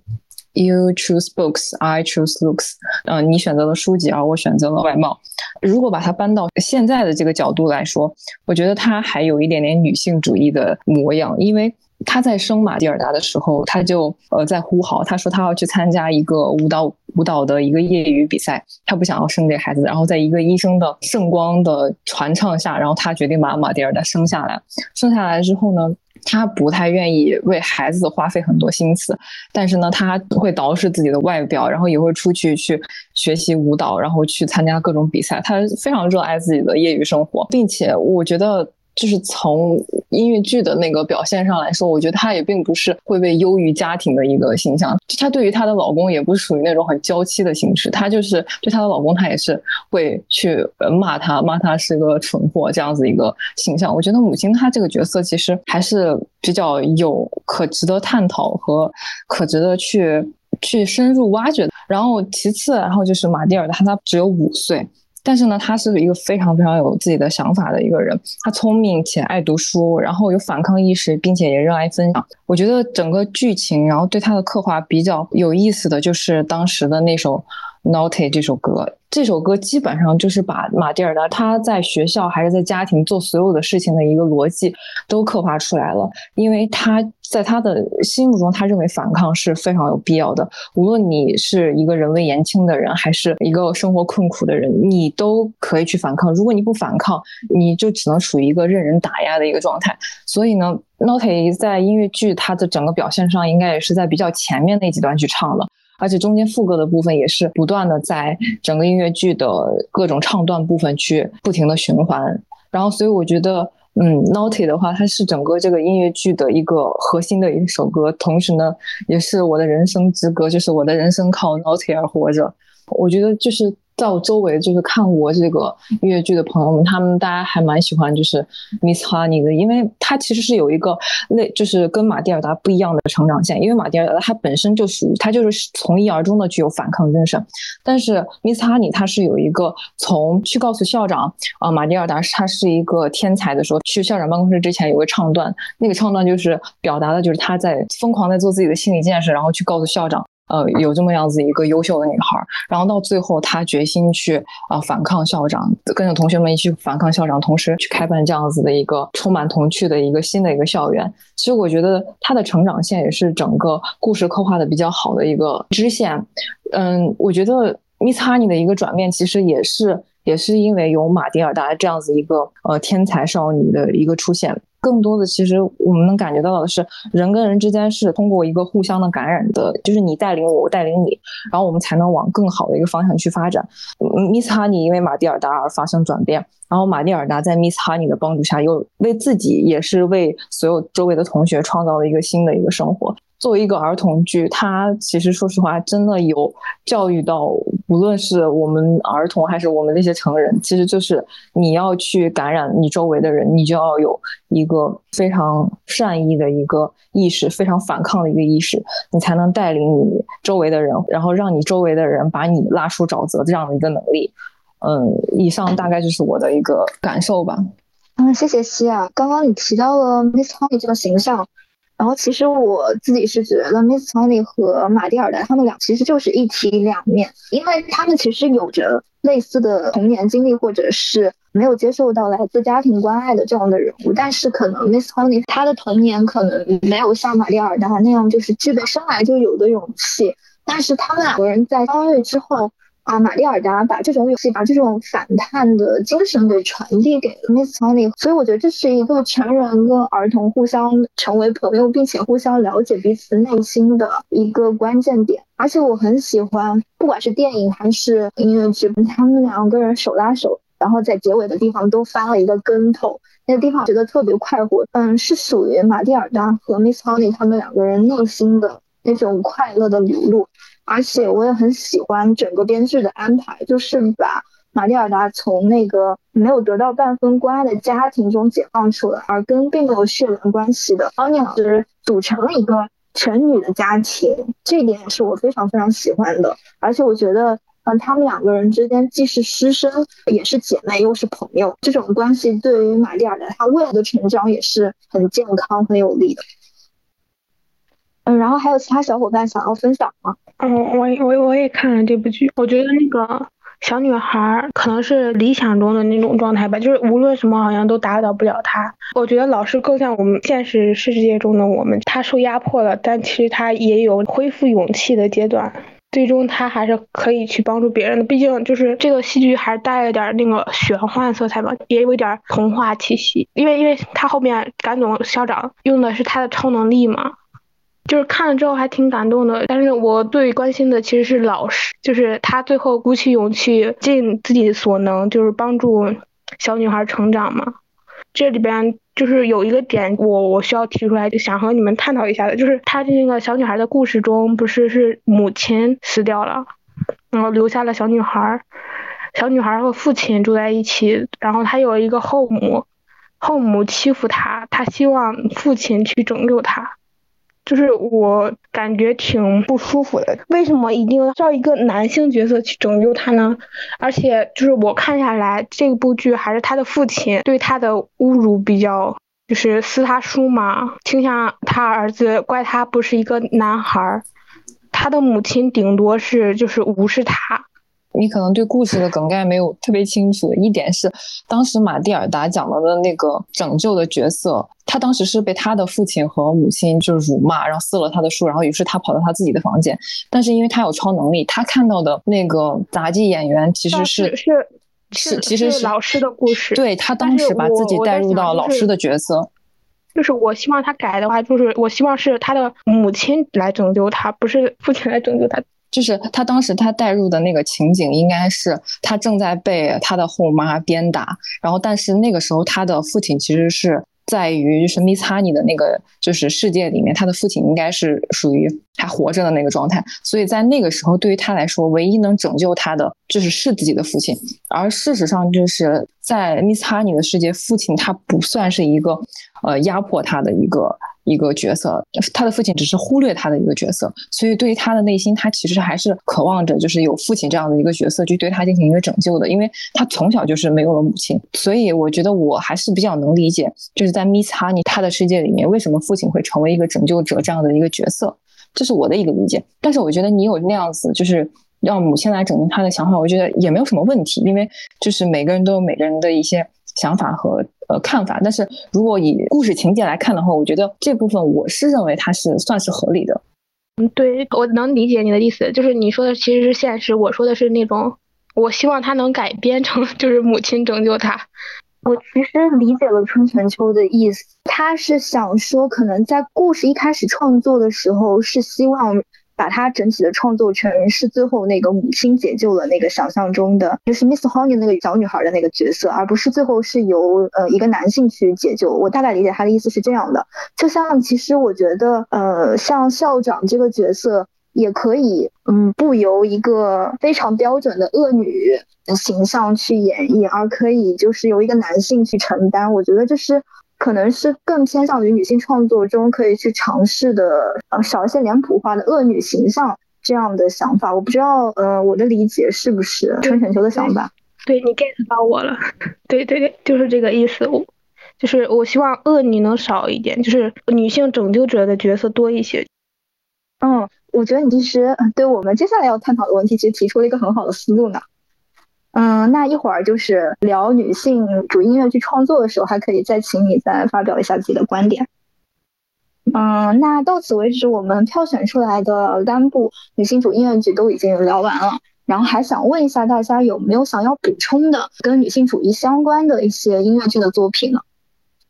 ，You choose books, I choose looks。嗯，你选择了书籍，而我选择了外貌。如果把它搬到现在的这个角度来说，我觉得她还有一点点女性主义的模样，因为。”他在生马蒂尔达的时候，他就呃在呼号，他说他要去参加一个舞蹈舞蹈的一个业余比赛，他不想要生这孩子。然后在一个医生的圣光的传唱下，然后他决定把马蒂尔达生下来。生下来之后呢，他不太愿意为孩子花费很多心思，但是呢，他会捯饬自己的外表，然后也会出去去学习舞蹈，然后去参加各种比赛。他非常热爱自己的业余生活，并且我觉得。就是从音乐剧的那个表现上来说，我觉得她也并不是会被优于家庭的一个形象。就她对于她的老公也不属于那种很娇妻的形式，她就是对她的老公，她也是会去骂他，骂他是个蠢货这样子一个形象。我觉得母亲她这个角色其实还是比较有可值得探讨和可值得去去深入挖掘的。然后其次，然后就是马蒂尔，她她只有五岁。但是呢，他是一个非常非常有自己的想法的一个人。他聪明且爱读书，然后有反抗意识，并且也热爱分享。我觉得整个剧情，然后对他的刻画比较有意思的就是当时的那首。Naughty 这首歌，这首歌基本上就是把马蒂尔达他在学校还是在家庭做所有的事情的一个逻辑都刻画出来了。因为他在他的心目中，他认为反抗是非常有必要的。无论你是一个人微言轻的人，还是一个生活困苦的人，你都可以去反抗。如果你不反抗，你就只能处于一个任人打压的一个状态。所以呢，Naughty 在音乐剧它的整个表现上，应该也是在比较前面那几段去唱的。而且中间副歌的部分也是不断的在整个音乐剧的各种唱段部分去不停的循环，然后所以我觉得，嗯，Naughty 的话，它是整个这个音乐剧的一个核心的一首歌，同时呢，也是我的人生之歌，就是我的人生靠 Naughty 而活着。我觉得就是。在我周围就是看过这个音乐剧的朋友们，他们大家还蛮喜欢就是 Miss Honey 的，因为她其实是有一个类，就是跟马蒂尔达不一样的成长线。因为马蒂尔达她本身就属于她就是从一而终的具有反抗精神，但是 Miss Honey 她是有一个从去告诉校长啊，马蒂尔达她是一个天才的时候，去校长办公室之前有个唱段，那个唱段就是表达的就是她在疯狂在做自己的心理建设，然后去告诉校长。呃，有这么样子一个优秀的女孩，然后到最后她决心去啊反抗校长，跟着同学们一起反抗校长，同时去开办这样子的一个充满童趣的一个新的一个校园。其实我觉得她的成长线也是整个故事刻画的比较好的一个支线。嗯，我觉得 Miss Honey 的一个转变其实也是也是因为有马蒂尔达这样子一个呃天才少女的一个出现。更多的，其实我们能感觉到的是，人跟人之间是通过一个互相的感染的，就是你带领我，我带领你，然后我们才能往更好的一个方向去发展。Miss Honey 因为马蒂尔达而发生转变，然后马蒂尔达在 Miss Honey 的帮助下，又为自己也是为所有周围的同学创造了一个新的一个生活。作为一个儿童剧，它其实说实话，真的有教育到，无论是我们儿童还是我们这些成人，其实就是你要去感染你周围的人，你就要有一个非常善意的一个意识，非常反抗的一个意识，你才能带领你周围的人，然后让你周围的人把你拉出沼泽这样的一个能力。嗯，以上大概就是我的一个感受吧。嗯，谢谢西亚。刚刚你提到了 Miss Honey 这个形象。然后其实我自己是觉得，Miss Tony 和马蒂尔达他们俩其实就是一体两面，因为他们其实有着类似的童年经历，或者是没有接受到来自家庭关爱的这样的人物。但是可能 Miss Tony 她的童年可能没有像马蒂尔达那样，就是具备生来就有的勇气。但是他们两个人在相遇之后。啊，玛丽尔达把这种勇气、把这种反叛的精神给传递给了 Miss Tony，所以我觉得这是一个成人跟儿童互相成为朋友，并且互相了解彼此内心的一个关键点。而且我很喜欢，不管是电影还是音乐剧，他们两个人手拉手，然后在结尾的地方都翻了一个跟头，那个地方觉得特别快活。嗯，是属于玛蒂尔达和 Miss Tony 他们两个人内心的那种快乐的流露。而且我也很喜欢整个编剧的安排，就是把玛丽尔达从那个没有得到半分关爱的家庭中解放出来，而跟并没有血缘关系的奥尼老师组成了一个全女的家庭，这一点也是我非常非常喜欢的。而且我觉得，嗯，他们两个人之间既是师生，也是姐妹，又是朋友，这种关系对于玛丽尔达她未来的成长也是很健康、很有利的。嗯，然后还有其他小伙伴想要分享吗？嗯，我我我也看了这部剧，我觉得那个小女孩可能是理想中的那种状态吧，就是无论什么好像都打倒不了她。我觉得老师更像我们现实世界中的我们，她受压迫了，但其实她也有恢复勇气的阶段，最终她还是可以去帮助别人的。毕竟就是这个戏剧还是带了点那个玄幻色彩吧，也有一点童话气息，因为因为他后面甘总校长用的是他的超能力嘛。就是看了之后还挺感动的，但是我最关心的其实是老师，就是他最后鼓起勇气，尽自己所能，就是帮助小女孩成长嘛。这里边就是有一个点，我我需要提出来，就想和你们探讨一下的，就是他这个小女孩的故事中，不是是母亲死掉了，然后留下了小女孩，小女孩和父亲住在一起，然后她有一个后母，后母欺负她，她希望父亲去拯救她。就是我感觉挺不舒服的，为什么一定要叫一个男性角色去拯救他呢？而且就是我看下来，这部剧还是他的父亲对他的侮辱比较，就是撕他书嘛，倾向他儿子，怪他不是一个男孩儿，他的母亲顶多是就是无视他。你可能对故事的梗概没有特别清楚。一点是，当时马蒂尔达讲到的那个拯救的角色，他当时是被他的父亲和母亲就是辱骂，然后撕了他的书，然后于是他跑到他自己的房间。但是因为他有超能力，他看到的那个杂技演员其实是是是其实是老师的故事。对他当时把自己带入到老师的角色。就是我希望他改的话，就是我希望是他的母亲来拯救他，不是父亲来拯救他。就是他当时他带入的那个情景，应该是他正在被他的后妈鞭打，然后但是那个时候他的父亲其实是在于就是 Miss Honey 的那个就是世界里面，他的父亲应该是属于还活着的那个状态，所以在那个时候对于他来说，唯一能拯救他的就是是自己的父亲，而事实上就是在 Miss Honey 的世界，父亲他不算是一个呃压迫他的一个。一个角色，他的父亲只是忽略他的一个角色，所以对于他的内心，他其实还是渴望着，就是有父亲这样的一个角色去对他进行一个拯救的，因为他从小就是没有了母亲，所以我觉得我还是比较能理解，就是在 Miss Honey 他的世界里面，为什么父亲会成为一个拯救者这样的一个角色，这是我的一个理解。但是我觉得你有那样子，就是让母亲来拯救他的想法，我觉得也没有什么问题，因为就是每个人都有每个人的一些想法和。呃，看法。但是如果以故事情节来看的话，我觉得这部分我是认为它是算是合理的。嗯，对我能理解你的意思，就是你说的其实是现实，我说的是那种，我希望他能改编成 就是母亲拯救他。我其实理解了春泉秋的意思，他是想说，可能在故事一开始创作的时候是希望把她整体的创作成是最后那个母亲解救了那个想象中的就是 Miss Honey 那个小女孩的那个角色，而不是最后是由呃一个男性去解救。我大概理解他的意思是这样的，就像其实我觉得呃像校长这个角色。也可以，嗯，不由一个非常标准的恶女的形象去演绎，而可以就是由一个男性去承担。我觉得这是可能是更偏向于女性创作中可以去尝试的，呃，少一些脸谱化的恶女形象这样的想法。我不知道，呃，我的理解是不是春浅秋的想法？对你 get 到我了，对对对，就是这个意思。我就是我希望恶女能少一点，就是女性拯救者的角色多一些。嗯。我觉得你其实对我们接下来要探讨的问题，其实提出了一个很好的思路呢。嗯，那一会儿就是聊女性主音乐剧创作的时候，还可以再请你再发表一下自己的观点。嗯，那到此为止，我们票选出来的单部女性主音乐剧都已经聊完了。然后还想问一下大家，有没有想要补充的跟女性主义相关的一些音乐剧的作品呢？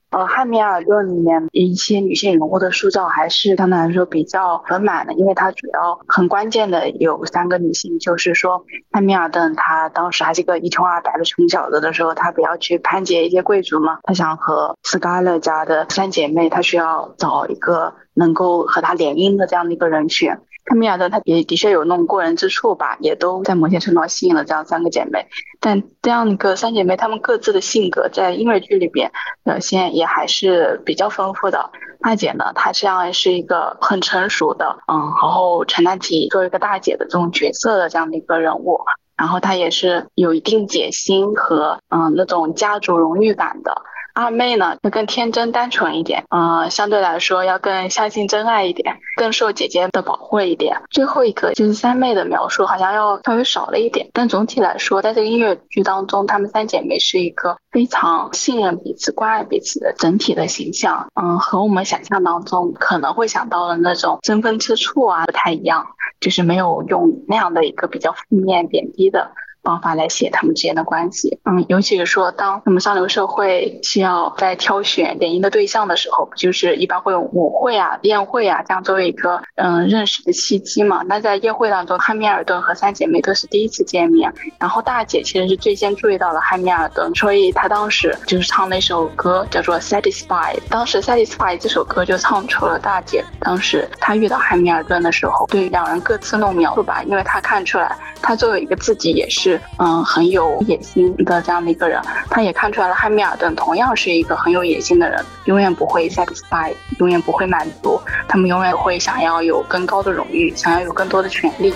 呃，汉密尔顿里面一些女性人物的塑造还是相对来说比较丰满的，因为它主要很关键的有三个女性，就是说汉密尔顿她当时还是一个一穷二白的穷小子的时候，她不要去攀结一些贵族嘛，她想和斯卡勒家的三姐妹，她需要找一个能够和她联姻的这样的一个人选。汉密尔顿她也的确有那种过人之处吧，也都在某些程度上吸引了这样三个姐妹。但这样一个三姐妹，她们各自的性格在音乐剧里边表现也还是比较丰富的。大姐呢，她实际上是一个很成熟的，嗯，然后承担起作为一个大姐的这种角色的这样的一个人物。然后她也是有一定野心和嗯那种家族荣誉感的。二妹呢，要更天真单纯一点，嗯，相对来说要更相信真爱一点，更受姐姐的保护一点。最后一个就是三妹的描述好像要稍微少了一点，但总体来说，在这个音乐剧当中，她们三姐妹是一个非常信任彼此、关爱彼此的整体的形象。嗯，和我们想象当中可能会想到的那种争风吃醋啊不太一样，就是没有用那样的一个比较负面、贬低的。方法来写他们之间的关系，嗯，尤其是说，当我们上流社会需要在挑选联姻的对象的时候，不就是一般会有舞会啊、宴会啊这样作为一个嗯认识的契机嘛？那在宴会当中，汉密尔顿和三姐妹都是第一次见面，然后大姐其实是最先注意到了汉密尔顿，所以她当时就是唱那首歌叫做《Satisfied》，当时《Satisfied》这首歌就唱出了大姐当时她遇到汉密尔顿的时候对两人各自弄描述吧，因为她看出来，她作为一个自己也是。嗯，很有野心的这样的一个人，他也看出来了。汉密尔顿同样是一个很有野心的人，永远不会 satisfy，永远不会满足，他们永远会想要有更高的荣誉，想要有更多的权利。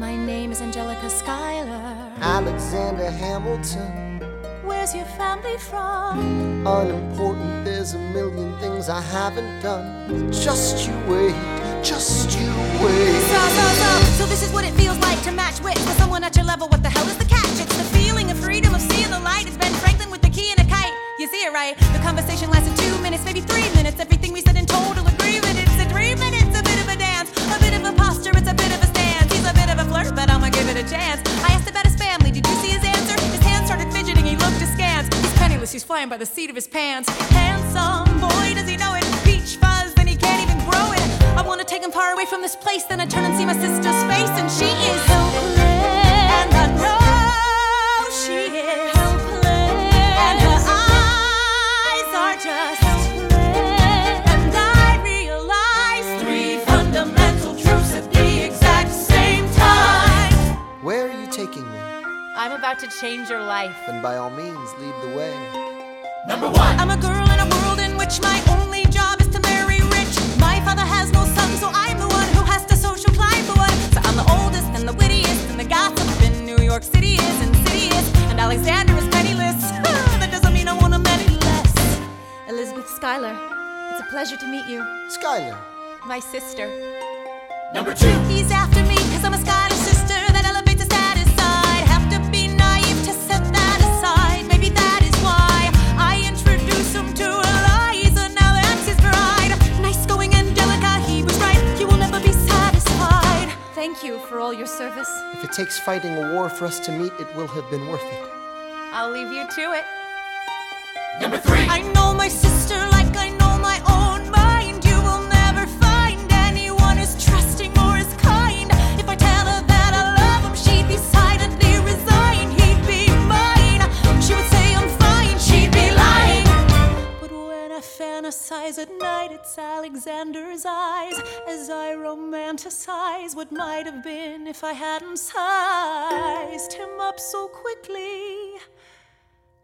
My name is Angelica Schuyler. Alexander Hamilton. Where's your family from? Unimportant, there's a million things I haven't done. Just you wait, just you wait. So, so, so, so this is what it feels like to match wits with someone at your level. What the hell is the catch? It's the feeling of freedom of seeing the light. It's Ben Franklin with the key and a kite. You see it right? The conversation lasted two minutes, maybe three minutes. Everything He's he's flying by the seat of his pants. Handsome boy, does he know it? Peach fuzz, and he can't even grow it. I wanna take him far away from this place, then I turn and see my sister's face, and she is helpless. And I know she is helpless. And her eyes are just I'm about to change your life. Then by all means, lead the way. Number one. I'm a girl in a world in which my only job is to marry rich. My father has no son, so I'm the one who has to social climb the one. So I'm the oldest and the wittiest, and the gossip in New York City is insidious. And Alexander is penniless. that doesn't mean I want him any less. Elizabeth Schuyler, it's a pleasure to meet you. Schuyler. My sister. Number two. He's after me because I'm a Schuyler all your service. If it takes fighting a war for us to meet, it will have been worth it. I'll leave you to it. Number three. I know my sister like I know my own I fantasize at night, it's Alexander's eyes as I romanticize what might have been if I hadn't sized him up so quickly.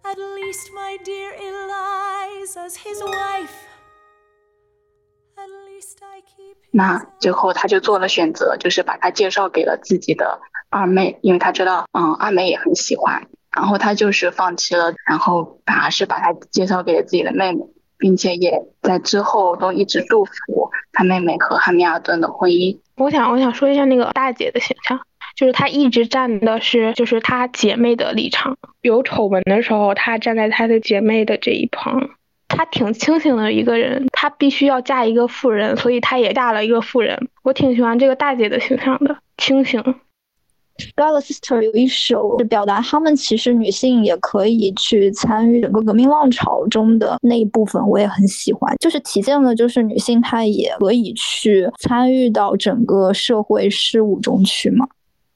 At least, my dear Eliza's his wife. At least I keep. 那最后他就做了选择，就是把他介绍给了自己的二妹，因为他知道，嗯，二妹也很喜欢。然后他就是放弃了，然后反而是把他介绍给了自己的妹妹， 并且也在之后都一直祝福他妹妹和汉密尔顿的婚姻。我想，我想说一下那个大姐的形象，就是她一直站的是就是她姐妹的立场，有丑闻的时候，她站在她的姐妹的这一旁。她挺清醒的一个人，她必须要嫁一个富人，所以她也嫁了一个富人。我挺喜欢这个大姐的形象的，清醒。Scarlet Sister 有一首是表达她们其实女性也可以去参与整个革命浪潮中的那一部分，我也很喜欢，就是体现了就是女性她也可以去参与到整个社会事务中去嘛。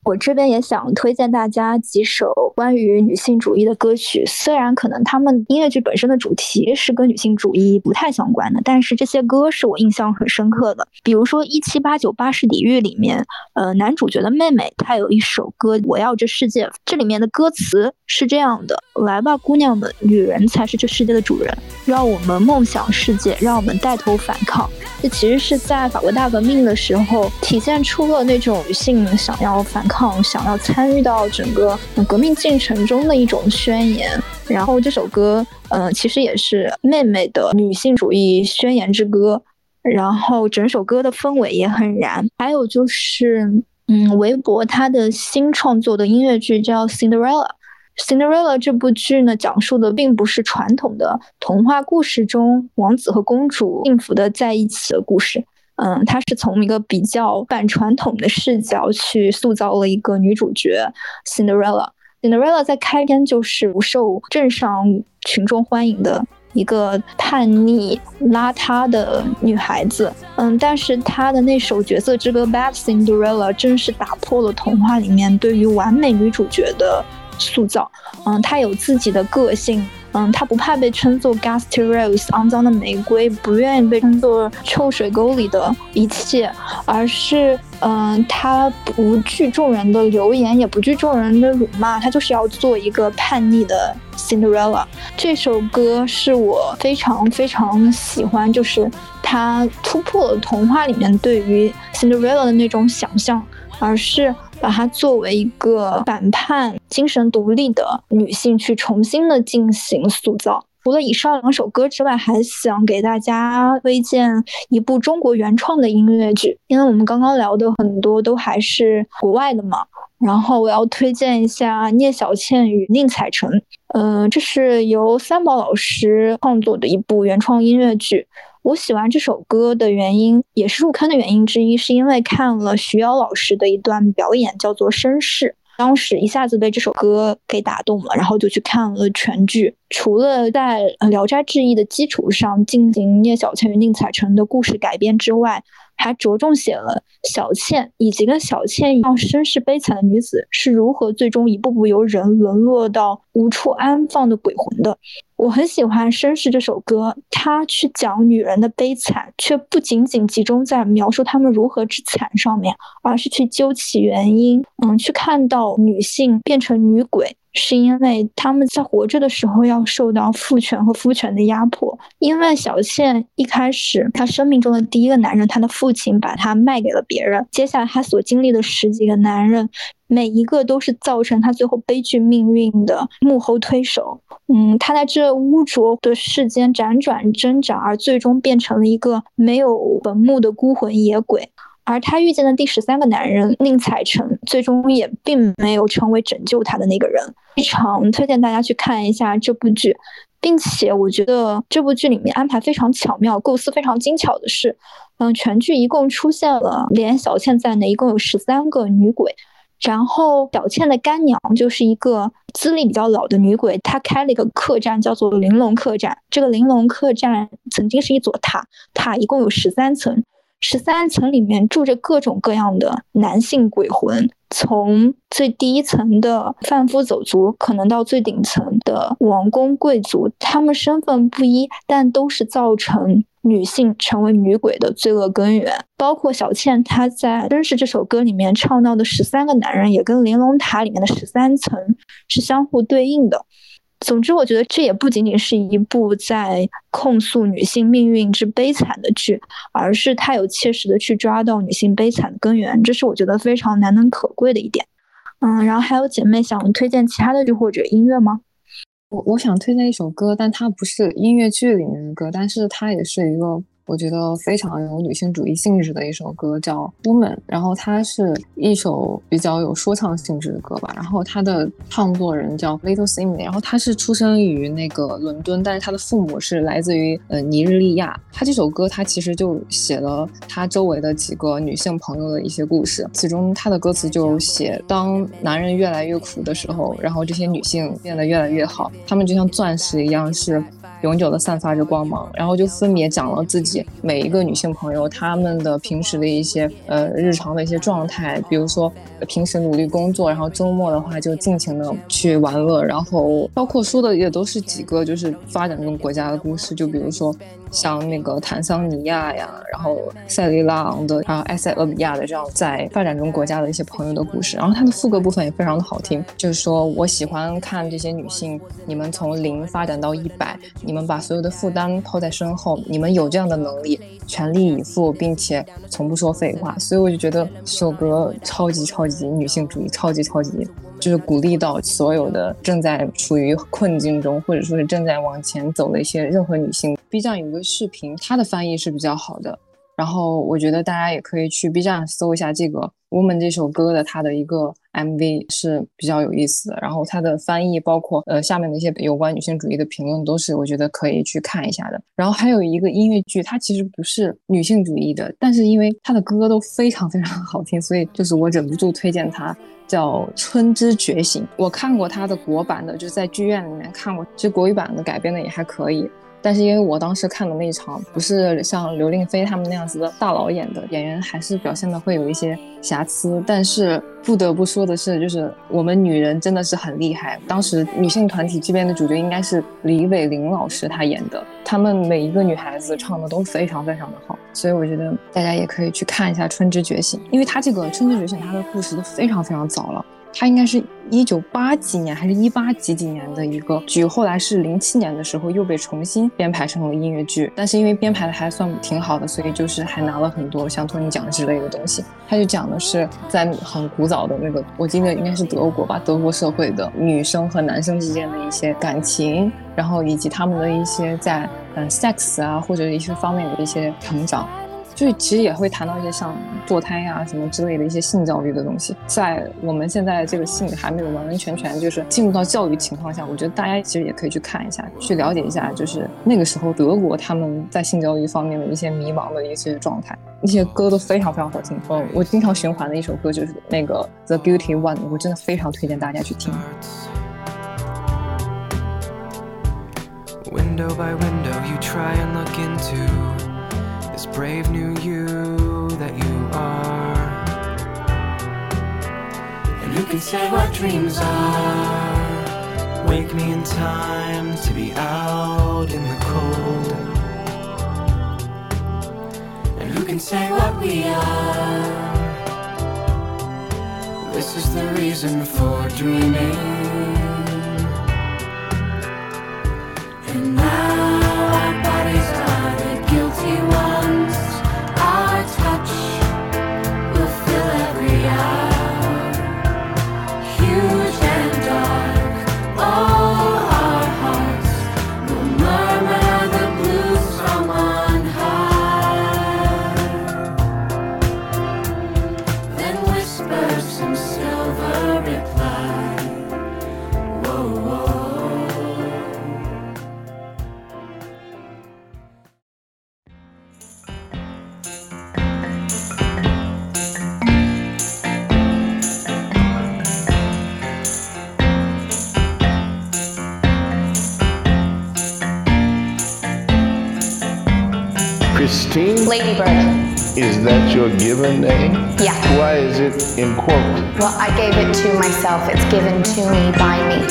我这边也想推荐大家几首关于女性主义的歌曲，虽然可能他们音乐剧本身的主题是跟女性主义不太相关的，但是这些歌是我印象很深刻的。比如说《一七八九巴士底狱》里面，呃，男主角的妹妹她有一首歌《我要这世界》，这里面的歌词是这样的：来吧，姑娘们，女人才是这世界的主人，让我们梦想世界，让我们带头反抗。这其实是在法国大革命的时候体现出了那种女性想要反抗、想要参与到整个革命进程中的一种宣言。然后这首歌，嗯、其实也是妹妹的女性主义宣言之歌。然后整首歌的氛围也很燃。还有就是，嗯，韦伯他的新创作的音乐剧叫《Cinderella》。Cinderella 这部剧呢，讲述的并不是传统的童话故事中王子和公主幸福的在一起的故事。嗯，它是从一个比较反传统的视角去塑造了一个女主角 Cinderella。Cinderella 在开篇就是不受镇上群众欢迎的一个叛逆、邋遢的女孩子。嗯，但是她的那首角色之歌《Bad Cinderella》真是打破了童话里面对于完美女主角的塑造。嗯，她有自己的个性。嗯，她不怕被称作 Gusty Rose 肮脏的玫瑰，不愿意被称作臭水沟里的一切，而是嗯，她不惧众人的流言，也不惧众人的辱骂，她就是要做一个叛逆的 Cinderella。这首歌是我非常非常喜欢，就是它突破了童话里面对于 Cinderella 的那种想象，而是。把它作为一个反叛、精神独立的女性去重新的进行塑造。除了以上两首歌之外，还想给大家推荐一部中国原创的音乐剧，因为我们刚刚聊的很多都还是国外的嘛。然后我要推荐一下聂小倩与宁采臣，呃，这是由三宝老师创作的一部原创音乐剧。我喜欢这首歌的原因，也是入坑的原因之一，是因为看了徐瑶老师的一段表演，叫做《绅士》，当时一下子被这首歌给打动了，然后就去看了全剧。除了在《聊斋志异》的基础上进行聂小倩与宁采臣的故事改编之外，还着重写了小倩以及跟小倩一样身世悲惨的女子是如何最终一步步由人沦落到无处安放的鬼魂的。我很喜欢《绅士》这首歌，它去讲女人的悲惨，却不仅仅集中在描述她们如何之惨上面，而是去究其原因，嗯，去看到女性变成女鬼。是因为她们在活着的时候要受到父权和夫权的压迫。因为小倩一开始她生命中的第一个男人，她的父亲把她卖给了别人。接下来她所经历的十几个男人，每一个都是造成她最后悲剧命运的幕后推手。嗯，她在这污浊的世间辗转挣扎，而最终变成了一个没有坟墓的孤魂野鬼。而她遇见的第十三个男人宁采臣，最终也并没有成为拯救她的那个人。非常推荐大家去看一下这部剧。并且我觉得这部剧里面安排非常巧妙，构思非常精巧的是，嗯，全剧一共出现了连小倩在内一共有十三个女鬼。然后小倩的干娘就是一个资历比较老的女鬼，她开了一个客栈，叫做玲珑客栈。这个玲珑客栈曾经是一座塔，塔一共有十三层，十三层里面住着各种各样的男性鬼魂，从最低层的贩夫走卒，可能到最顶层的王公贵族，他们身份不一，但都是造成。女性成为女鬼的罪恶根源，包括小倩她在《真实》这首歌里面唱到的十三个男人，也跟玲珑塔里面的十三层是相互对应的。总之，我觉得这也不仅仅是一部在控诉女性命运之悲惨的剧，而是它有切实的去抓到女性悲惨的根源，这是我觉得非常难能可贵的一点。嗯，然后还有姐妹想推荐其他的剧或者音乐吗？我我想推荐一首歌，但它不是音乐剧里面的歌，但是它也是一个。我觉得非常有女性主义性质的一首歌叫《Woman》，然后它是一首比较有说唱性质的歌吧。然后它的创作人叫 Little Simon，然后他是出生于那个伦敦，但是他的父母是来自于呃尼日利亚。他这首歌他其实就写了他周围的几个女性朋友的一些故事，其中他的歌词就写当男人越来越苦的时候，然后这些女性变得越来越好，她们就像钻石一样是。永久的散发着光芒，然后就分别讲了自己每一个女性朋友她们的平时的一些呃日常的一些状态，比如说平时努力工作，然后周末的话就尽情的去玩乐，然后包括说的也都是几个就是发展中国家的故事，就比如说。像那个坦桑尼亚呀，然后塞里拉昂的，还有埃塞俄比亚的这样在发展中国家的一些朋友的故事，然后它的副歌部分也非常的好听，就是说我喜欢看这些女性，你们从零发展到一百，你们把所有的负担抛在身后，你们有这样的能力，全力以赴，并且从不说废话，所以我就觉得这首歌超级超级女性主义，超级超级。就是鼓励到所有的正在处于困境中，或者说是正在往前走的一些任何女性。B 站有个视频，它的翻译是比较好的，然后我觉得大家也可以去 B 站搜一下这个《Woman》这首歌的它的一个 MV 是比较有意思的。然后它的翻译，包括呃下面的一些有关女性主义的评论，都是我觉得可以去看一下的。然后还有一个音乐剧，它其实不是女性主义的，但是因为它的歌都非常非常好听，所以就是我忍不住推荐它。叫《春之觉醒》，我看过它的国版的，就在剧院里面看过。其实国语版的改编的也还可以，但是因为我当时看的那一场不是像刘令菲他们那样子的大佬演的，演员还是表现的会有一些瑕疵。但是不得不说的是，就是我们女人真的是很厉害。当时女性团体这边的主角应该是李伟玲老师她演的，她们每一个女孩子唱的都非常非常的好。所以我觉得大家也可以去看一下《春之觉醒》，因为它这个《春之觉醒》它的故事都非常非常早了，它应该是一九八几年还是一八几几年的一个剧，后来是零七年的时候又被重新编排成了音乐剧，但是因为编排的还算挺好的，所以就是还拿了很多像托尼奖之类的东西。它就讲的是在很古早的那个，我记得应该是德国吧，德国社会的女生和男生之间的一些感情，然后以及他们的一些在。嗯，sex 啊，或者一些方面的一些成长，就其实也会谈到一些像堕胎呀什么之类的一些性教育的东西。在我们现在这个性还没有完完全全就是进入到教育情况下，我觉得大家其实也可以去看一下，去了解一下，就是那个时候德国他们在性教育方面的一些迷茫的一些状态。那些歌都非常非常好听，嗯，我经常循环的一首歌就是那个 The Beauty One，我真的非常推荐大家去听。Window by window, you try and look into brave new you that you are. And who can say what dreams are? Wake me in time to be out in the cold. And who can say what we are? This is the reason for dreaming. That your given name? Yeah. Why is it in quote? Well, I gave it to myself. It's given to me by me.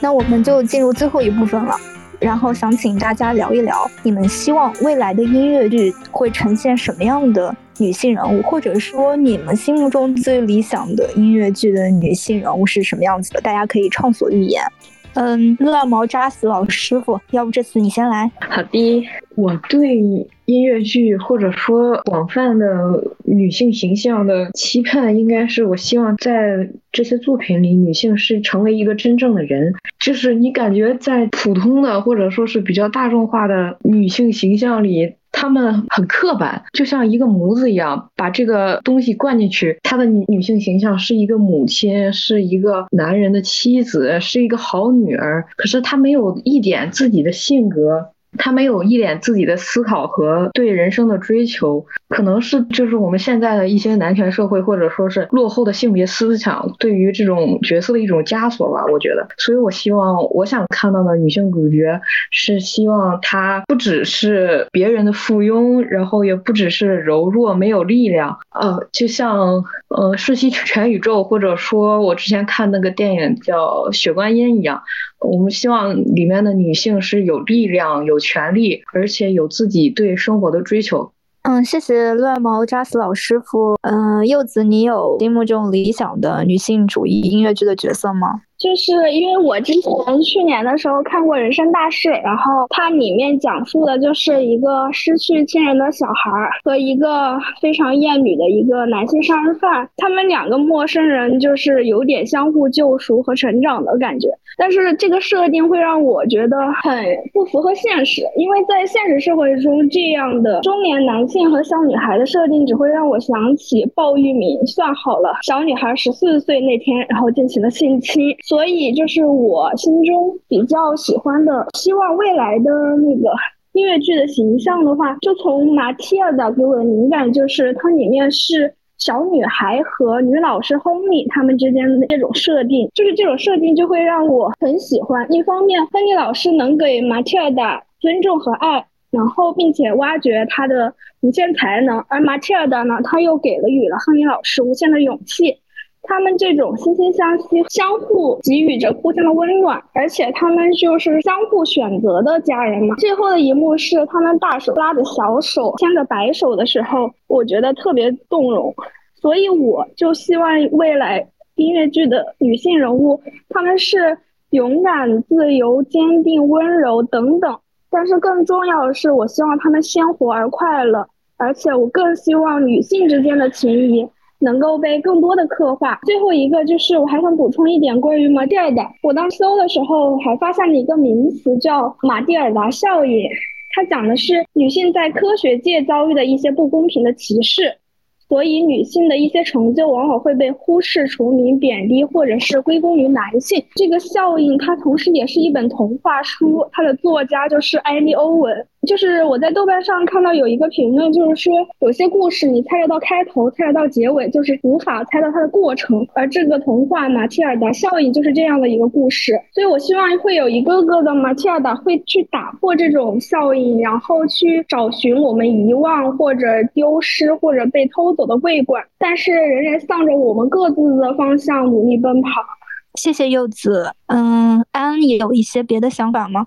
那我们就进入最后一部分了，然后想请大家聊一聊，你们希望未来的音乐剧会呈现什么样的女性人物，或者说你们心目中最理想的音乐剧的女性人物是什么样子的？大家可以畅所欲言。嗯，乱毛扎死老师傅，要不这次你先来。好的，我对音乐剧或者说广泛的女性形象的期盼，应该是我希望在这些作品里，女性是成为一个真正的人。就是你感觉在普通的或者说是比较大众化的女性形象里。他们很刻板，就像一个模子一样，把这个东西灌进去。他的女女性形象是一个母亲，是一个男人的妻子，是一个好女儿。可是他没有一点自己的性格，她没有一点自己的思考和对人生的追求。可能是就是我们现在的一些男权社会，或者说是落后的性别思想，对于这种角色的一种枷锁吧。我觉得，所以我希望我想看到的女性主角是希望她不只是别人的附庸，然后也不只是柔弱没有力量。呃，就像呃《瞬息全宇宙》，或者说我之前看那个电影叫《血观音》一样，我们希望里面的女性是有力量、有权利，而且有自己对生活的追求。嗯，谢谢乱毛扎死老师傅。嗯，柚子，你有心目中理想的女性主义音乐剧的角色吗？就是因为我之前去年的时候看过《人生大事》，然后它里面讲述的就是一个失去亲人的小孩和一个非常厌女的一个男性杀人犯，他们两个陌生人就是有点相互救赎和成长的感觉。但是这个设定会让我觉得很不符合现实，因为在现实社会中，这样的中年男性和小女孩的设定只会让我想起鲍玉敏算好了小女孩十四岁那天，然后进行了性侵。所以，就是我心中比较喜欢的，希望未来的那个音乐剧的形象的话，就从马蒂尔达给我的灵感就是它里面是小女孩和女老师亨利他们之间的这种设定，就是这种设定就会让我很喜欢。一方面，亨利老师能给马蒂尔达尊重和爱，然后并且挖掘她的无限才能，而马蒂尔达呢，她又给了予了亨利老师无限的勇气。他们这种惺惺相惜、相互给予着互相的温暖，而且他们就是相互选择的家人嘛。最后的一幕是他们大手拉着小手，牵着白手的时候，我觉得特别动容。所以我就希望未来音乐剧的女性人物，她们是勇敢、自由、坚定、温柔等等。但是更重要的是，我希望她们鲜活而快乐，而且我更希望女性之间的情谊。能够被更多的刻画。最后一个就是，我还想补充一点关于马蒂尔达。我当时搜的时候，还发现了一个名词叫马蒂尔达效应，它讲的是女性在科学界遭遇的一些不公平的歧视。所以，女性的一些成就往往会被忽视、除名、贬低，或者是归功于男性。这个效应，它同时也是一本童话书，它的作家就是艾利·欧文。就是我在豆瓣上看到有一个评论，就是说有些故事你猜得到开头，猜得到结尾，就是无法猜到它的过程。而这个童话《马蒂尔达效应》就是这样的一个故事。所以我希望会有一个个的马蒂尔达会去打破这种效应，然后去找寻我们遗忘或者丢失或者被偷走的桂冠，但是仍然向着我们各自的方向努力奔跑。谢谢柚子。嗯，安也有一些别的想法吗？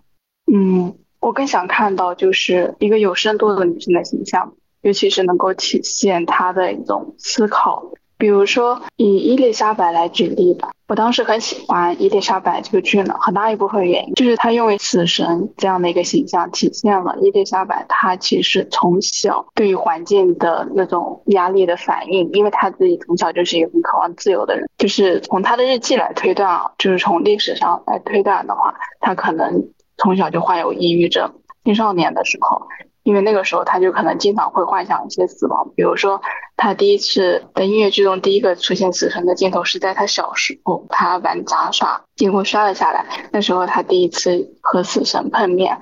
嗯。我更想看到就是一个有深度的女性的形象，尤其是能够体现她的一种思考。比如说以伊丽莎白来举例吧，我当时很喜欢伊丽莎白这个剧呢，很大一部分原因就是她用死神这样的一个形象，体现了伊丽莎白她其实从小对于环境的那种压力的反应，因为她自己从小就是一个很渴望自由的人，就是从她的日记来推断啊，就是从历史上来推断的话，她可能。从小就患有抑郁症，青少年的时候，因为那个时候他就可能经常会幻想一些死亡，比如说他第一次在音乐剧中第一个出现死神的镜头是在他小时候，他玩杂耍，结果摔了下来，那时候他第一次和死神碰面，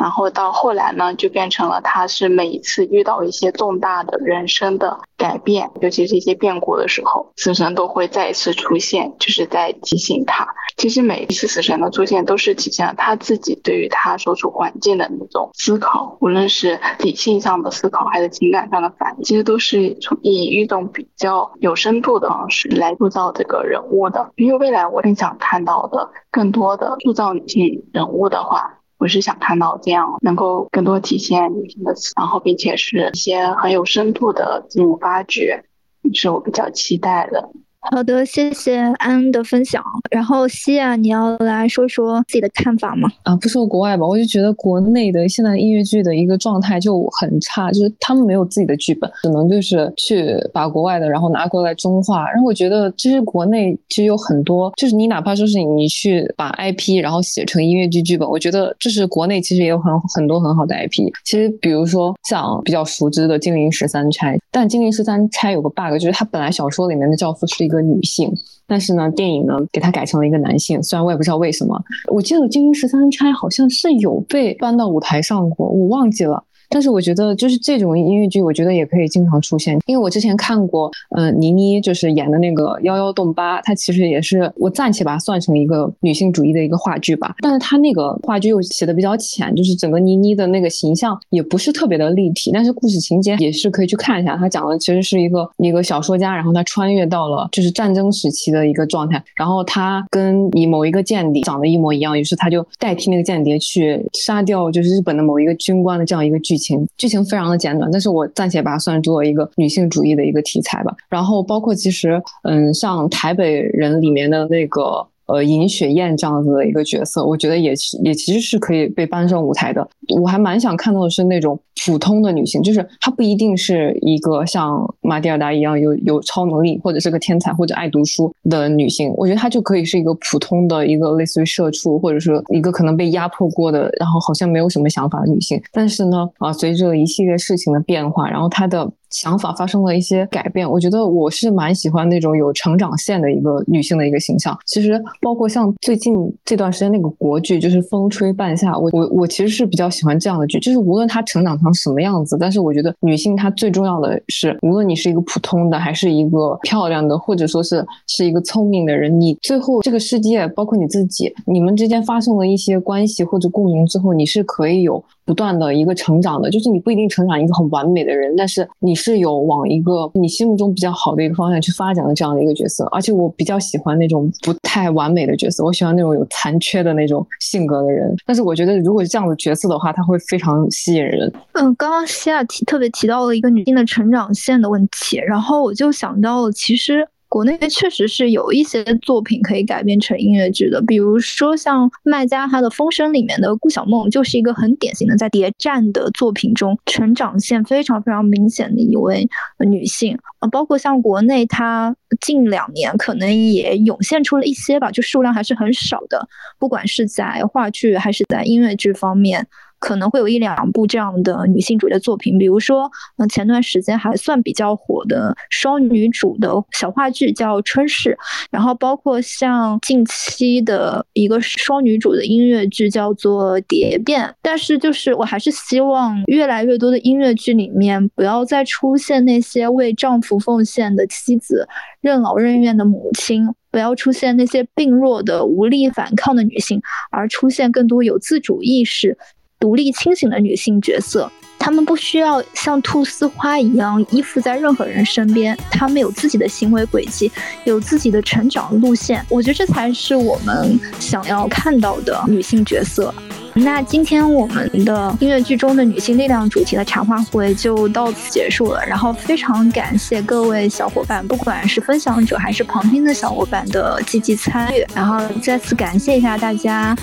然后到后来呢，就变成了他是每一次遇到一些重大的人生的改变，尤其是一些变故的时候，死神都会再一次出现，就是在提醒他。其实每一次死神的出现，都是体现了他自己对于他所处环境的那种思考，无论是理性上的思考，还是情感上的反应，其实都是从以一种比较有深度的方式来塑造这个人物的。因为未来我很想看到的更多的塑造女性人物的话。我是想看到这样能够更多体现女性的词，然后并且是一些很有深度的这种发掘，是我比较期待的。好的，谢谢安的分享。然后西亚，你要来说说自己的看法吗？啊，不说国外吧，我就觉得国内的现在音乐剧的一个状态就很差，就是他们没有自己的剧本，只能就是去把国外的然后拿过来中化。然后我觉得其实国内其实有很多，就是你哪怕说是你去把 IP 然后写成音乐剧剧本，我觉得就是国内其实也有很很多很好的 IP。其实比如说像比较熟知的《金陵十三钗》，但《金陵十三钗》有个 bug，就是它本来小说里面的教父是。个女性，但是呢，电影呢给她改成了一个男性。虽然我也不知道为什么，我记得《金陵十三钗》好像是有被搬到舞台上过，我忘记了。但是我觉得，就是这种音乐剧，我觉得也可以经常出现。因为我之前看过，嗯，倪妮就是演的那个《幺幺洞八》，它其实也是我暂且把它算成一个女性主义的一个话剧吧。但是它那个话剧又写的比较浅，就是整个倪妮的那个形象也不是特别的立体。但是故事情节也是可以去看一下。它讲的其实是一个一个小说家，然后他穿越到了就是战争时期的一个状态，然后他跟你某一个间谍长得一模一样，于是他就代替那个间谍去杀掉就是日本的某一个军官的这样一个剧情。情剧情非常的简短，但是我暂且把它算作一个女性主义的一个题材吧。然后包括其实，嗯，像台北人里面的那个。呃，尹雪艳这样子的一个角色，我觉得也也其实是可以被搬上舞台的。我还蛮想看到的是那种普通的女性，就是她不一定是一个像马蒂尔达一样有有超能力，或者是个天才，或者爱读书的女性。我觉得她就可以是一个普通的一个类似于社畜，或者是一个可能被压迫过的，然后好像没有什么想法的女性。但是呢，啊，随着一系列事情的变化，然后她的。想法发生了一些改变，我觉得我是蛮喜欢那种有成长线的一个女性的一个形象。其实包括像最近这段时间那个国剧，就是《风吹半夏》，我我我其实是比较喜欢这样的剧，就是无论她成长成什么样子，但是我觉得女性她最重要的是，无论你是一个普通的，还是一个漂亮的，或者说是是一个聪明的人，你最后这个世界，包括你自己，你们之间发生了一些关系或者共鸣之后，你是可以有。不断的一个成长的，就是你不一定成长一个很完美的人，但是你是有往一个你心目中比较好的一个方向去发展的这样的一个角色。而且我比较喜欢那种不太完美的角色，我喜欢那种有残缺的那种性格的人。但是我觉得如果是这样的角色的话，他会非常吸引人。嗯，刚刚西亚提特别提到了一个女性的成长线的问题，然后我就想到了，其实。国内确实是有一些作品可以改编成音乐剧的，比如说像麦家他的《风声》里面的顾小梦，就是一个很典型的在谍战的作品中成长线非常非常明显的一位女性啊，包括像国内，她近两年可能也涌现出了一些吧，就数量还是很少的，不管是在话剧还是在音乐剧方面。可能会有一两部这样的女性主义的作品，比如说，嗯，前段时间还算比较火的双女主的小话剧叫《春逝》，然后包括像近期的一个双女主的音乐剧叫做《蝶变》。但是，就是我还是希望越来越多的音乐剧里面不要再出现那些为丈夫奉献的妻子、任劳任怨的母亲，不要出现那些病弱的无力反抗的女性，而出现更多有自主意识。独立清醒的女性角色，她们不需要像菟丝花一样依附在任何人身边，她们有自己的行为轨迹，有自己的成长路线。我觉得这才是我们想要看到的女性角色。那今天我们的音乐剧中的女性力量主题的茶话会就到此结束了。然后非常感谢各位小伙伴，不管是分享者还是旁听的小伙伴的积极参与。然后再次感谢一下大家。